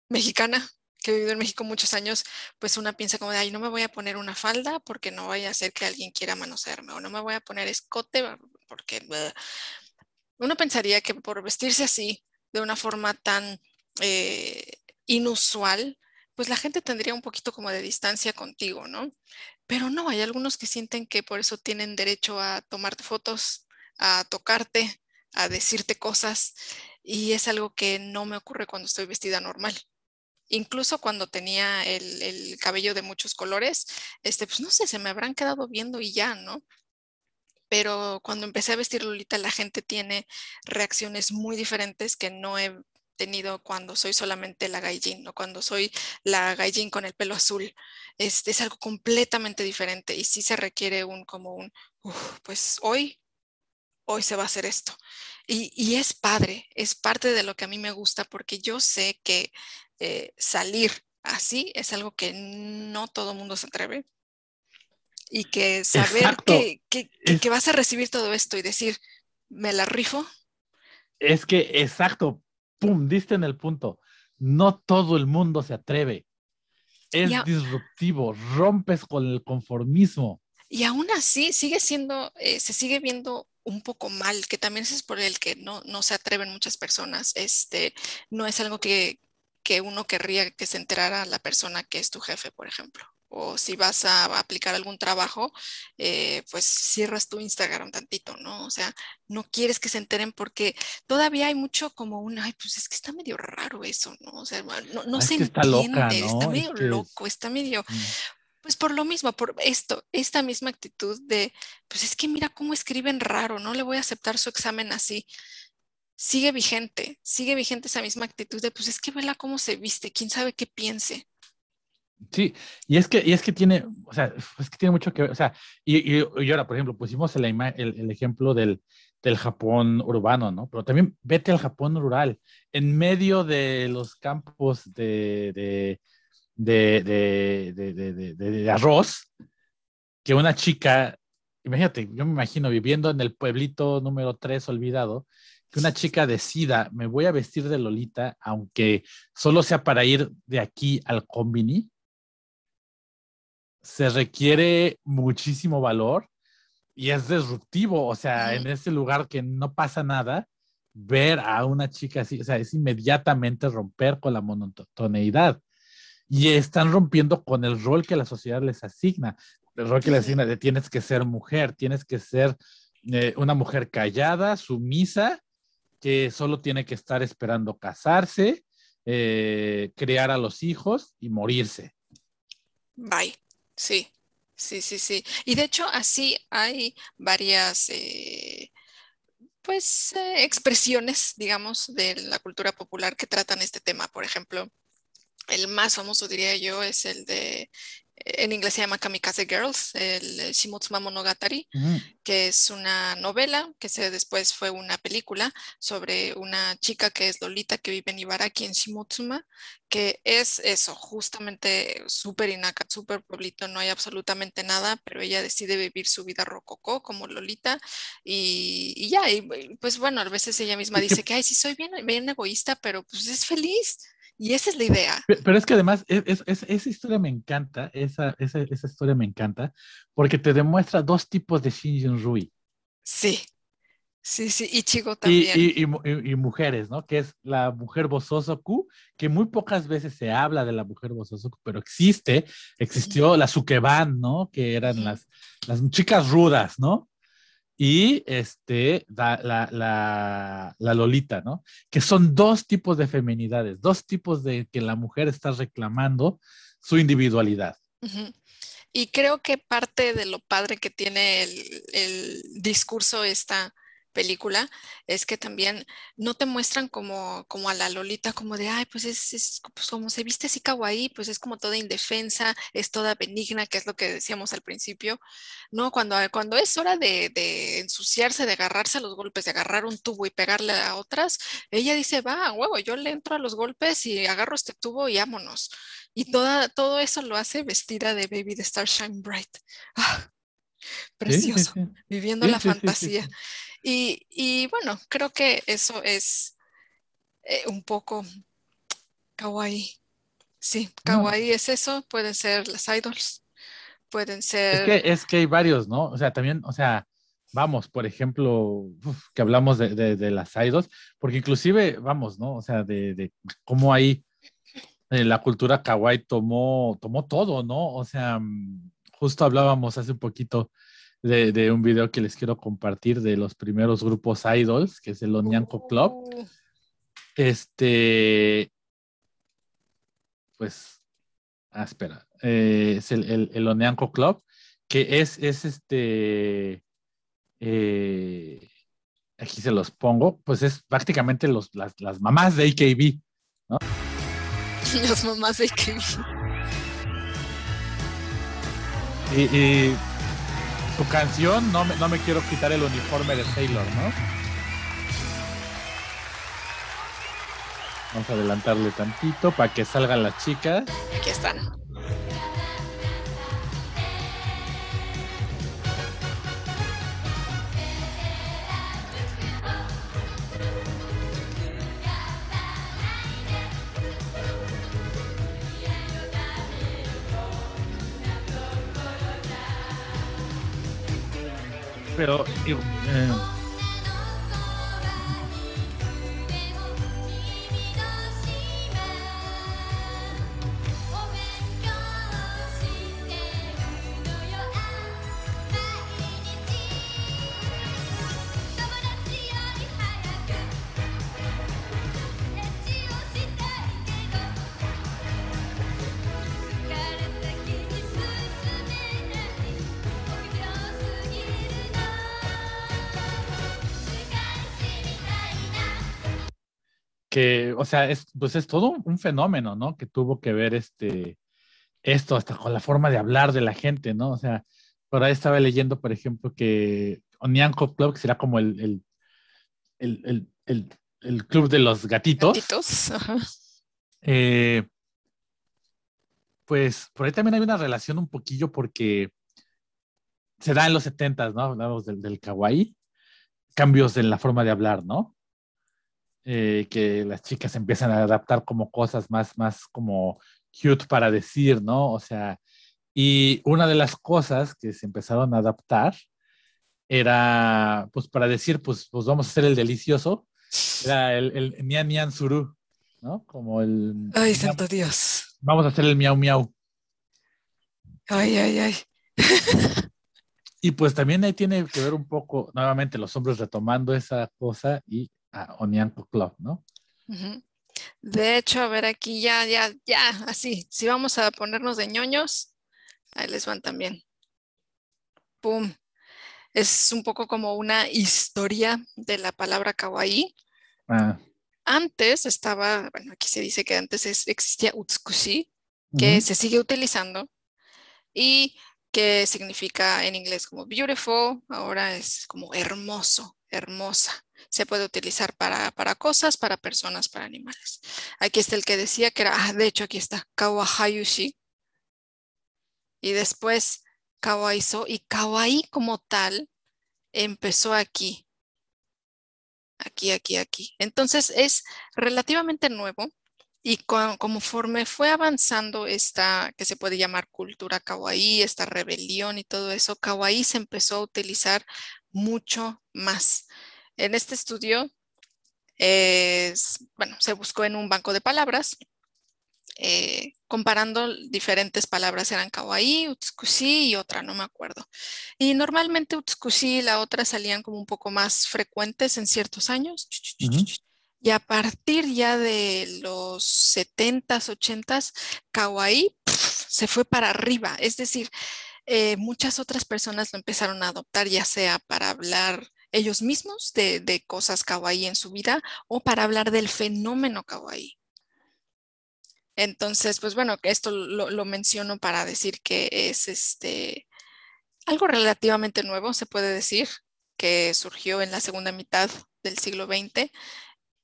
mexicana, que he vivido en México muchos años, pues una piensa como de, ay, no me voy a poner una falda porque no vaya a ser que alguien quiera manosearme, o no me voy a poner escote porque uno pensaría que por vestirse así, de una forma tan eh, inusual, pues la gente tendría un poquito como de distancia contigo, ¿no? Pero no, hay algunos que sienten que por eso tienen derecho a tomarte fotos, a tocarte, a decirte cosas, y es algo que no me ocurre cuando estoy vestida normal. Incluso cuando tenía el, el cabello de muchos colores, este, pues no sé, se me habrán quedado viendo y ya, ¿no? Pero cuando empecé a vestir Lolita la gente tiene reacciones muy diferentes que no he tenido cuando soy solamente la gaijin o cuando soy la gaijin con el pelo azul. Es, es algo completamente diferente y sí se requiere un como un, pues hoy, hoy se va a hacer esto. Y, y, es padre, es parte de lo que a mí me gusta porque yo sé que eh, salir así es algo que no todo mundo se atreve y que saber que, que, vas a recibir todo esto y decir, me la rifo. Es que, exacto, pum, diste en el punto. No todo el mundo se atreve. Es disruptivo, rompes con el conformismo. Y aún así sigue siendo, eh, se sigue viendo un poco mal, que también es por el que no, no se atreven muchas personas. Este, no es algo que, que uno querría que se enterara la persona que es tu jefe, por ejemplo o si vas a aplicar algún trabajo, eh, pues cierras tu Instagram tantito, ¿no? O sea, no quieres que se enteren porque todavía hay mucho como un, ay, pues es que está medio raro eso, ¿no? O sea, no, no se está entiende, está medio loco, está medio... Mm. Pues por lo mismo, por esto, esta misma actitud de, pues es que mira cómo escriben raro, no le voy a aceptar su examen así sigue vigente, sigue vigente esa misma actitud de, pues es que vela cómo se viste, quién sabe qué piense. Sí, y es que, y es que tiene, o sea, es que tiene mucho que ver, o sea, y, y, ahora, por ejemplo, pusimos el, el, ejemplo del, del, Japón urbano, ¿no? Pero también vete al Japón rural, en medio de los campos de, de, de, de arroz, que una chica, imagínate, yo me imagino viviendo en el pueblito número 3 olvidado, que una chica decida, me voy a vestir de Lolita, aunque solo sea para ir de aquí al combini, se requiere muchísimo valor y es disruptivo, o sea, en ese lugar que no pasa nada, ver a una chica así, o sea, es inmediatamente romper con la monotoneidad. Y están rompiendo con el rol que la sociedad les asigna. El rol que les asigna de tienes que ser mujer, tienes que ser eh, una mujer callada, sumisa, que solo tiene que estar esperando casarse, eh, criar a los hijos y morirse. Bye. Sí, sí, sí, sí. Y de hecho así hay varias, eh, pues, eh, expresiones, digamos, de la cultura popular que tratan este tema. Por ejemplo, el más famoso diría yo es el de en inglés se llama Kamikaze Girls, el Shimotsuma Monogatari, que es una novela que se, después fue una película sobre una chica que es Lolita que vive en Ibaraki, en Shimotsuma, que es eso, justamente súper inaca, súper pueblito, no hay absolutamente nada, pero ella decide vivir su vida rococó como Lolita y, ya, y pues bueno, a veces ella misma dice que, ay, sí soy bien, bien egoísta, pero pues es feliz. Y esa es la idea. Pero es que además, es, esa historia me encanta, esa, esa, esa, historia me encanta, porque te demuestra dos tipos de Shinjin Rui. Sí, sí, sí, y Chigo también. Y, y, y, mujeres, ¿no? Que es la mujer Bososoku, que muy pocas veces se habla de la mujer Bososoku, pero existe, existió la Sukeban, ¿no? Que eran las, las chicas rudas, ¿no? Y este, la, la, Lolita, ¿no? Que son dos tipos de feminidades, dos tipos de que la mujer está reclamando su individualidad. Y creo que parte de lo padre que tiene el, el discurso esta película es que también no te muestran como, como a la Lolita como de, ay, pues es, pues como se viste así kawaii, pues es como toda indefensa, es toda benigna, que es lo que decíamos al principio. No, cuando, cuando es hora de, de ensuciarse, de agarrarse a los golpes, de agarrar un tubo y pegarle a otras, ella dice, va, huevo, yo le entro a los golpes y agarro este tubo y vámonos. Y toda, todo eso lo hace vestida de Baby the Star Shine Bright. Ah, precioso, viviendo la fantasía. Y, bueno, creo que eso es eh, un poco kawaii. Sí, kawaii es eso, pueden ser las idols, pueden ser... Es que, es que hay varios, ¿no? O sea, también, o sea, vamos, por ejemplo, que hablamos de, de, las idols, porque inclusive, vamos, ¿no? O sea, de, de cómo ahí eh, la cultura kawaii tomó, tomó todo, ¿no? O sea, mm, justo hablábamos hace un poquito de, un video que les quiero compartir de los primeros grupos idols, que es el Onyanko Club. Oh. Este, pues, ah, espera, eh, es el, el, el Club, que es, es este, eh, aquí se los pongo, pues es prácticamente los, las, las mamás de AKB, ¿no? Las mamás de AKB. Y, y su canción, no me, no me quiero quitar el uniforme de Taylor, ¿no? Vamos a adelantarle tantito para que salgan las chicas. Aquí están. Pero eh, que, o sea, es, pues es todo un fenómeno, ¿no? Que tuvo que ver este, esto hasta con la forma de hablar de la gente, ¿no? O sea, por ahí estaba leyendo, por ejemplo, que Onyanko Club, que será como el, el, el, el, club de los gatitos. Gatitos, ajá. Eh, pues por ahí también hay una relación un poquillo porque se da en los 70, ¿no? Hablamos del, del kawaii, cambios en la forma de hablar, ¿no? Eh, que las chicas empiezan a adaptar como cosas más, más como cute para decir, ¿no? O sea, y una de las cosas que se empezaron a adaptar era, pues para decir, pues, pues vamos a hacer el delicioso, era el, el nian nian suru, ¿no? Como el... Ay, santo Dios. Vamos a hacer el miau miau. Ay, ay, ay. y pues también ahí tiene que ver un poco, nuevamente, los hombres retomando esa cosa y a Onyanko Club, ¿no? De hecho, a ver aquí ya, ya, ya, así, si vamos a ponernos de ñoños, ahí les van también. ¡Pum! Es un poco como una historia de la palabra kawaii. Ah. Antes estaba, bueno, aquí se dice que antes existía utsukushi, que se sigue utilizando y que significa en inglés como beautiful, ahora es como hermoso, hermosa. Se puede utilizar para, para cosas, para personas, para animales. Aquí está el que decía que era, ah, de hecho aquí está, kawahayushi. Y después kawaiso y kawaii como tal empezó aquí. Aquí, aquí, aquí. Entonces es relativamente nuevo y conforme fue avanzando esta, que se puede llamar cultura kawaii, esta rebelión y todo eso, kawaii se empezó a utilizar mucho más. En este estudio, bueno, se buscó en un banco de palabras, eh, comparando diferentes palabras, eran kawaii, utsukushi y otra, no me acuerdo. Y normalmente utsukushi y la otra salían como un poco más frecuentes en ciertos años. Y a partir ya de los 70s, 80s, kawaii se fue para arriba. Es decir, eh, muchas otras personas lo empezaron a adoptar, ya sea para hablar ellos mismos de, cosas kawaii en su vida o para hablar del fenómeno kawaii. Entonces, pues bueno, esto lo, lo, menciono para decir que es este algo relativamente nuevo, se puede decir, que surgió en la segunda mitad del siglo XX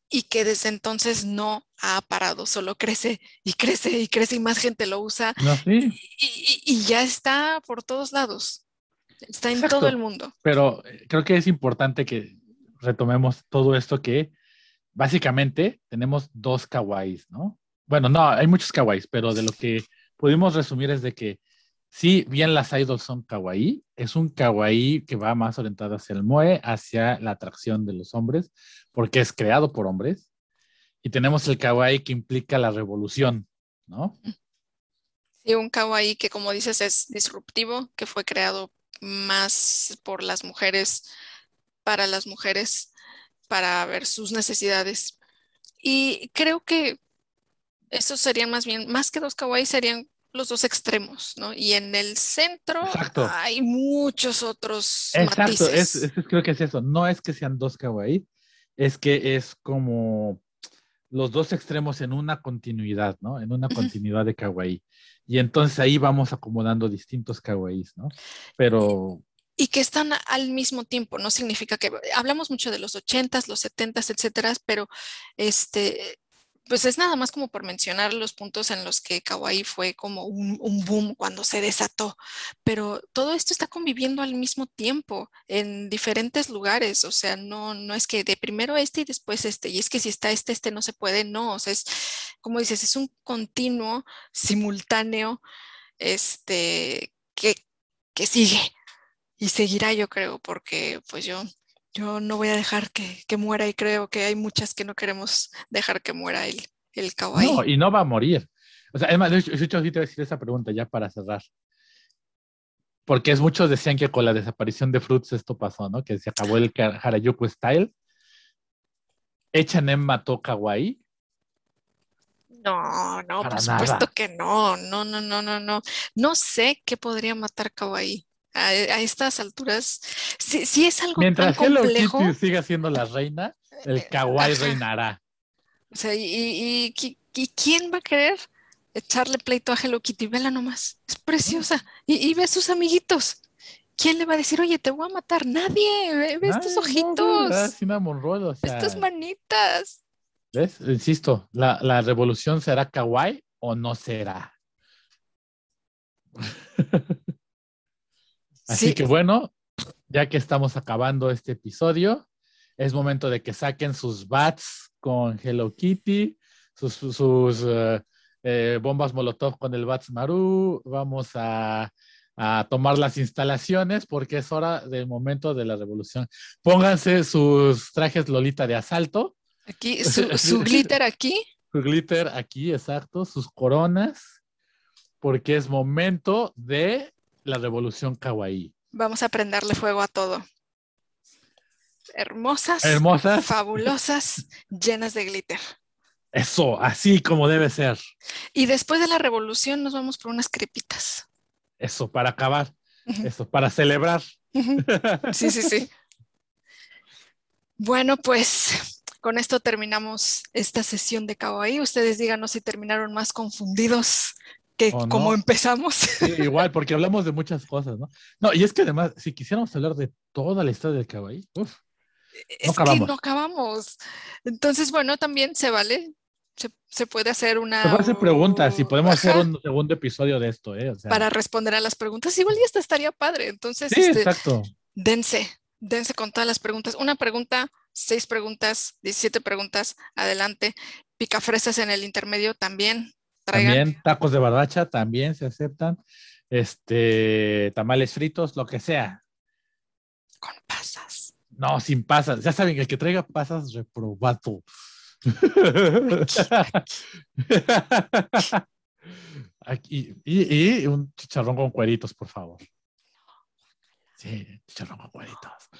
y que desde entonces no ha parado, solo crece y crece y crece y más gente lo usa y, ya está por todos lados, está en todo el mundo. Pero eh, creo que es importante que retomemos todo esto que básicamente tenemos dos kawaiis, ¿no? Bueno, no, hay muchos kawaiis, pero de lo que pudimos resumir es de que si bien las idols son kawaii, es un kawaii que va más orientado hacia el moe, hacia la atracción de los hombres, porque es creado por hombres. Y tenemos el kawaii que implica la revolución, ¿no? Sí, un kawaii que como dices es disruptivo, que fue creado más por las mujeres, para las mujeres, para ver sus necesidades. Y creo que esos serían más bien, más que dos kawaii, serían los dos extremos, ¿no? Y en el centro hay muchos otros Exacto, Es, creo que es eso. No es que sean dos kawaii, es que es como los dos extremos en una continuidad, ¿no? En una continuidad de kawaii. Y entonces ahí vamos acomodando distintos kawaiis, ¿no? Pero... Y que están al mismo tiempo, no significa que hablamos mucho de los ochentas, los setentas, etcétera, pero este pues es nada más como por mencionar los puntos en los que Kawaii fue como un, boom cuando se desató, pero todo esto está conviviendo al mismo tiempo en diferentes lugares, o sea, no, no es que de primero este y después este, y es que si está este, este no se puede, no, o sea, es como dices, es un continuo, simultáneo, este, que, que sigue y seguirá yo creo, porque pues yo yo no voy a dejar que, muera y creo que hay muchas que no queremos dejar que muera el, el kawaii. No, y no va a morir. O sea, además, de hecho, sí te voy a decir esa pregunta ya para cerrar. Porque es, muchos decían que con la desaparición de Fruits esto pasó, ¿no? Que se acabó el Harajuku Style. H&M mató Kawaii. No, no, por supuesto que no, no, no, no, no, no. No sé qué podría matar Kawaii a, estas alturas, si, es algo Mientras tan complejo. Hello Kitty siga siendo la reina, el eh, kawaii reinará. O sea, y, quién va a querer echarle pleito a Hello Kitty? Vela nomás, es preciosa. Y, ve a sus amiguitos. ¿Quién le va a decir, oye, te voy a matar? Nadie, ve, estos ojitos. Estas manitas. ¿Ves? Insisto, la, la revolución será kawaii o no será. Así que bueno, ya que estamos acabando este episodio, es momento de que saquen sus bats con Hello Kitty, sus, eh, eh, bombas Molotov con el Bats Maru. Vamos a, tomar las instalaciones porque es hora del momento de la revolución. Pónganse sus trajes Lolita de asalto. Aquí, su glitter aquí. Su glitter aquí, exacto, sus coronas, porque es momento de la revolución kawaii. Vamos a prenderle fuego a todo. Hermosas, hermosas, fabulosas, llenas de glitter. Eso, así como debe ser. Y después de la revolución nos vamos por unas crepitas. Eso, para acabar. Eso, para celebrar. Sí, sí, sí. bueno, pues con esto terminamos esta sesión de Kawaii. Ustedes díganos si terminaron más confundidos que ¿O no? como empezamos. Sí, igual, porque hablamos de muchas cosas, ¿no? No, y es que además, si quisiéramos hablar de toda la historia del kawaii, uf, es acabamos. que no acabamos. Entonces, bueno, también se vale. Se, se puede hacer una. voy a hacer preguntas y podemos hacer un segundo episodio de esto, ¿eh? O sea, Para responder a las preguntas. Igual y esta estaría padre. Entonces, sí, este, exacto. dense, dense con todas las preguntas. Una pregunta, seis preguntas, 17 preguntas, adelante. Picafresas en el intermedio también. Traigan. También tacos de barbacha también se aceptan. Este, tamales fritos, lo que sea. Con pasas. No, sin pasas. Ya saben, el que traiga pasas. Aquí, y, y un chicharrón con cueritos, por favor. Sí, chicharrón con cueritos.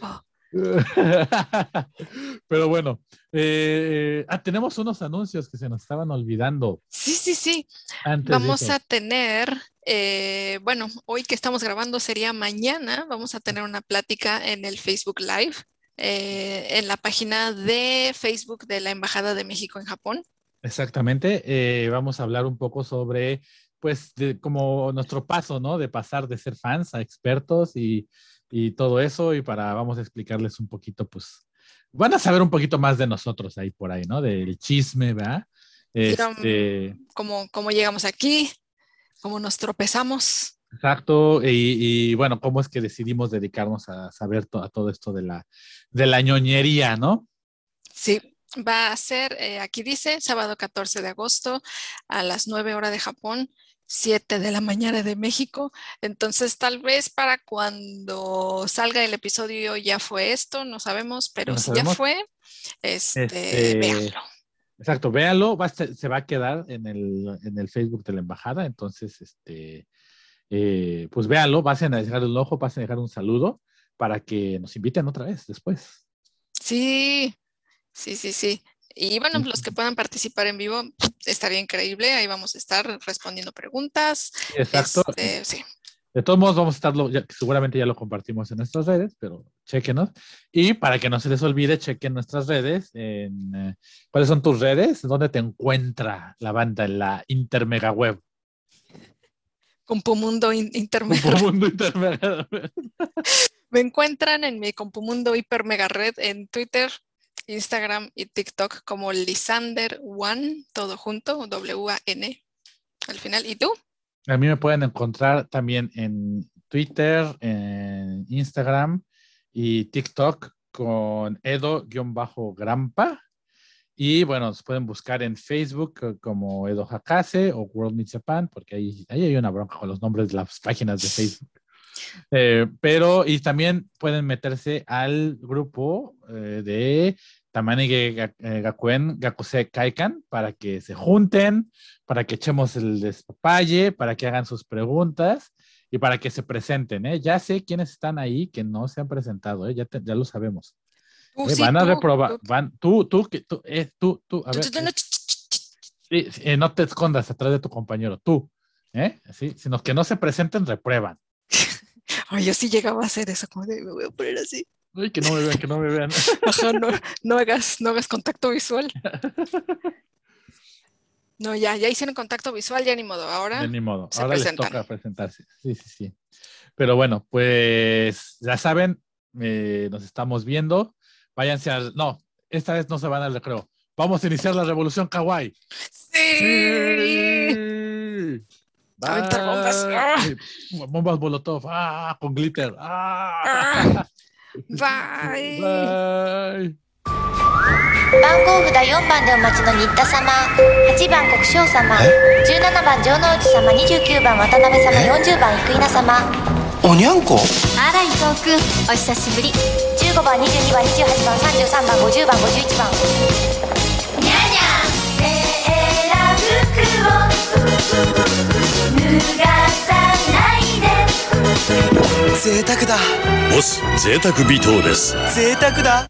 Oh. Pero bueno, eh, ah, tenemos unos anuncios que se nos estaban olvidando Sí, sí, sí. antes. Vamos a tener, eh, bueno, hoy que estamos grabando sería mañana, vamos a tener una plática en el Facebook Live, eh, en la página de Facebook de la Embajada de México en Japón. Exactamente, eh, vamos a hablar un poco sobre, pues, de, como nuestro paso, ¿no? De pasar de ser fans a expertos y, y todo eso, y para, vamos a explicarles un poquito, pues, van a saber un poquito más de nosotros ahí por ahí, ¿no? Del chisme, ¿verdad? Este, Cómo, cómo llegamos aquí, cómo nos tropezamos. exacto, y, y, bueno, cómo es que decidimos dedicarnos a saber to- a todo esto de la, de la ñoñería, ¿no? Sí, va a ser, eh, aquí dice, sábado 14 de agosto a las 9 horas de Japón, 7 de la mañana de México. Entonces, tal vez para cuando salga el episodio ya fue esto, no sabemos, pero No si sabemos. ya fue, este, Este, véanlo. Exacto, véanlo, va a ser- se va a quedar en el, en el Facebook de la embajada, entonces, este, eh, pues véanlo, pasen a dejar un ojo, pasen a dejar un saludo para que nos inviten otra vez después. Sí, sí, sí, sí. Y bueno, los que puedan participar en vivo, estaría increíble. Ahí vamos a estar respondiendo preguntas. Exacto. Este, sí. De todos modos, vamos a estarlo, ya- seguramente ya lo compartimos en nuestras redes, pero chequenos. Y para que no se les olvide, chequen nuestras redes. En, eh, ¿Cuáles son tus redes? ¿Dónde te encuentra la banda en la Intermega Web? Compumundo in- Intermedio. Mundo Intermega. Me encuentran en mi Compumundo Hiper Mega Red en Twitter, Instagram y TikTok como Lisander One, todo junto, W-A-N al final. ¿Y tú? A mí me pueden encontrar también en Twitter, en Instagram y TikTok con Edo-Grampa. Y bueno, nos pueden buscar en Facebook como Edo Hakase o World Meets Japan, porque ahí, ahí hay una bronca con los nombres de las páginas de Facebook. Eh, pero, y también pueden meterse al grupo eh, de Tamanige Ga- eh, Gakuen Gakuse Kaikan para que se junten, para que echemos el despapalle, para que hagan sus preguntas y para que se presenten. ¿eh? Ya sé quiénes están ahí que no se han presentado, ya, te- ya lo sabemos. Sí, van a tú, reprobar, tú, van, tú, tú, que tú, eh, tú, tú, a ver, sí, no te escondas atrás de tu compañero, tú, ¿eh? Sí, sino que no se presenten, reprueban. Ay, yo sí llegaba a hacer eso, como de, me voy a poner así. Ay, que no me vean, que no me vean. Ajá, no, no hagas, no hagas contacto visual. No, ya, ya hicieron contacto visual, ya ni modo. Ahora, ni modo. se Ahora les toca presentarse. Sí, sí, sí. Pero bueno, pues ya saben, eh, nos estamos viendo. Váyanse al. No, esta vez no se van al recreo. Vamos a iniciar la revolución kawaii. sí. Aventar bombas. Bye. ¡Ah! Bombas Molotov. Ah, con glitter. Ah. Ah, Bye. Bye. 番号札4番でお待ちの新田様8番国生様17番城之内様29番渡辺様40番生稲様おにゃんこあら伊藤君お久しぶり15番22番28番33番50番51番にゃにゃセーラー服を贅沢だ。ボス贅沢微糖です。贅沢だ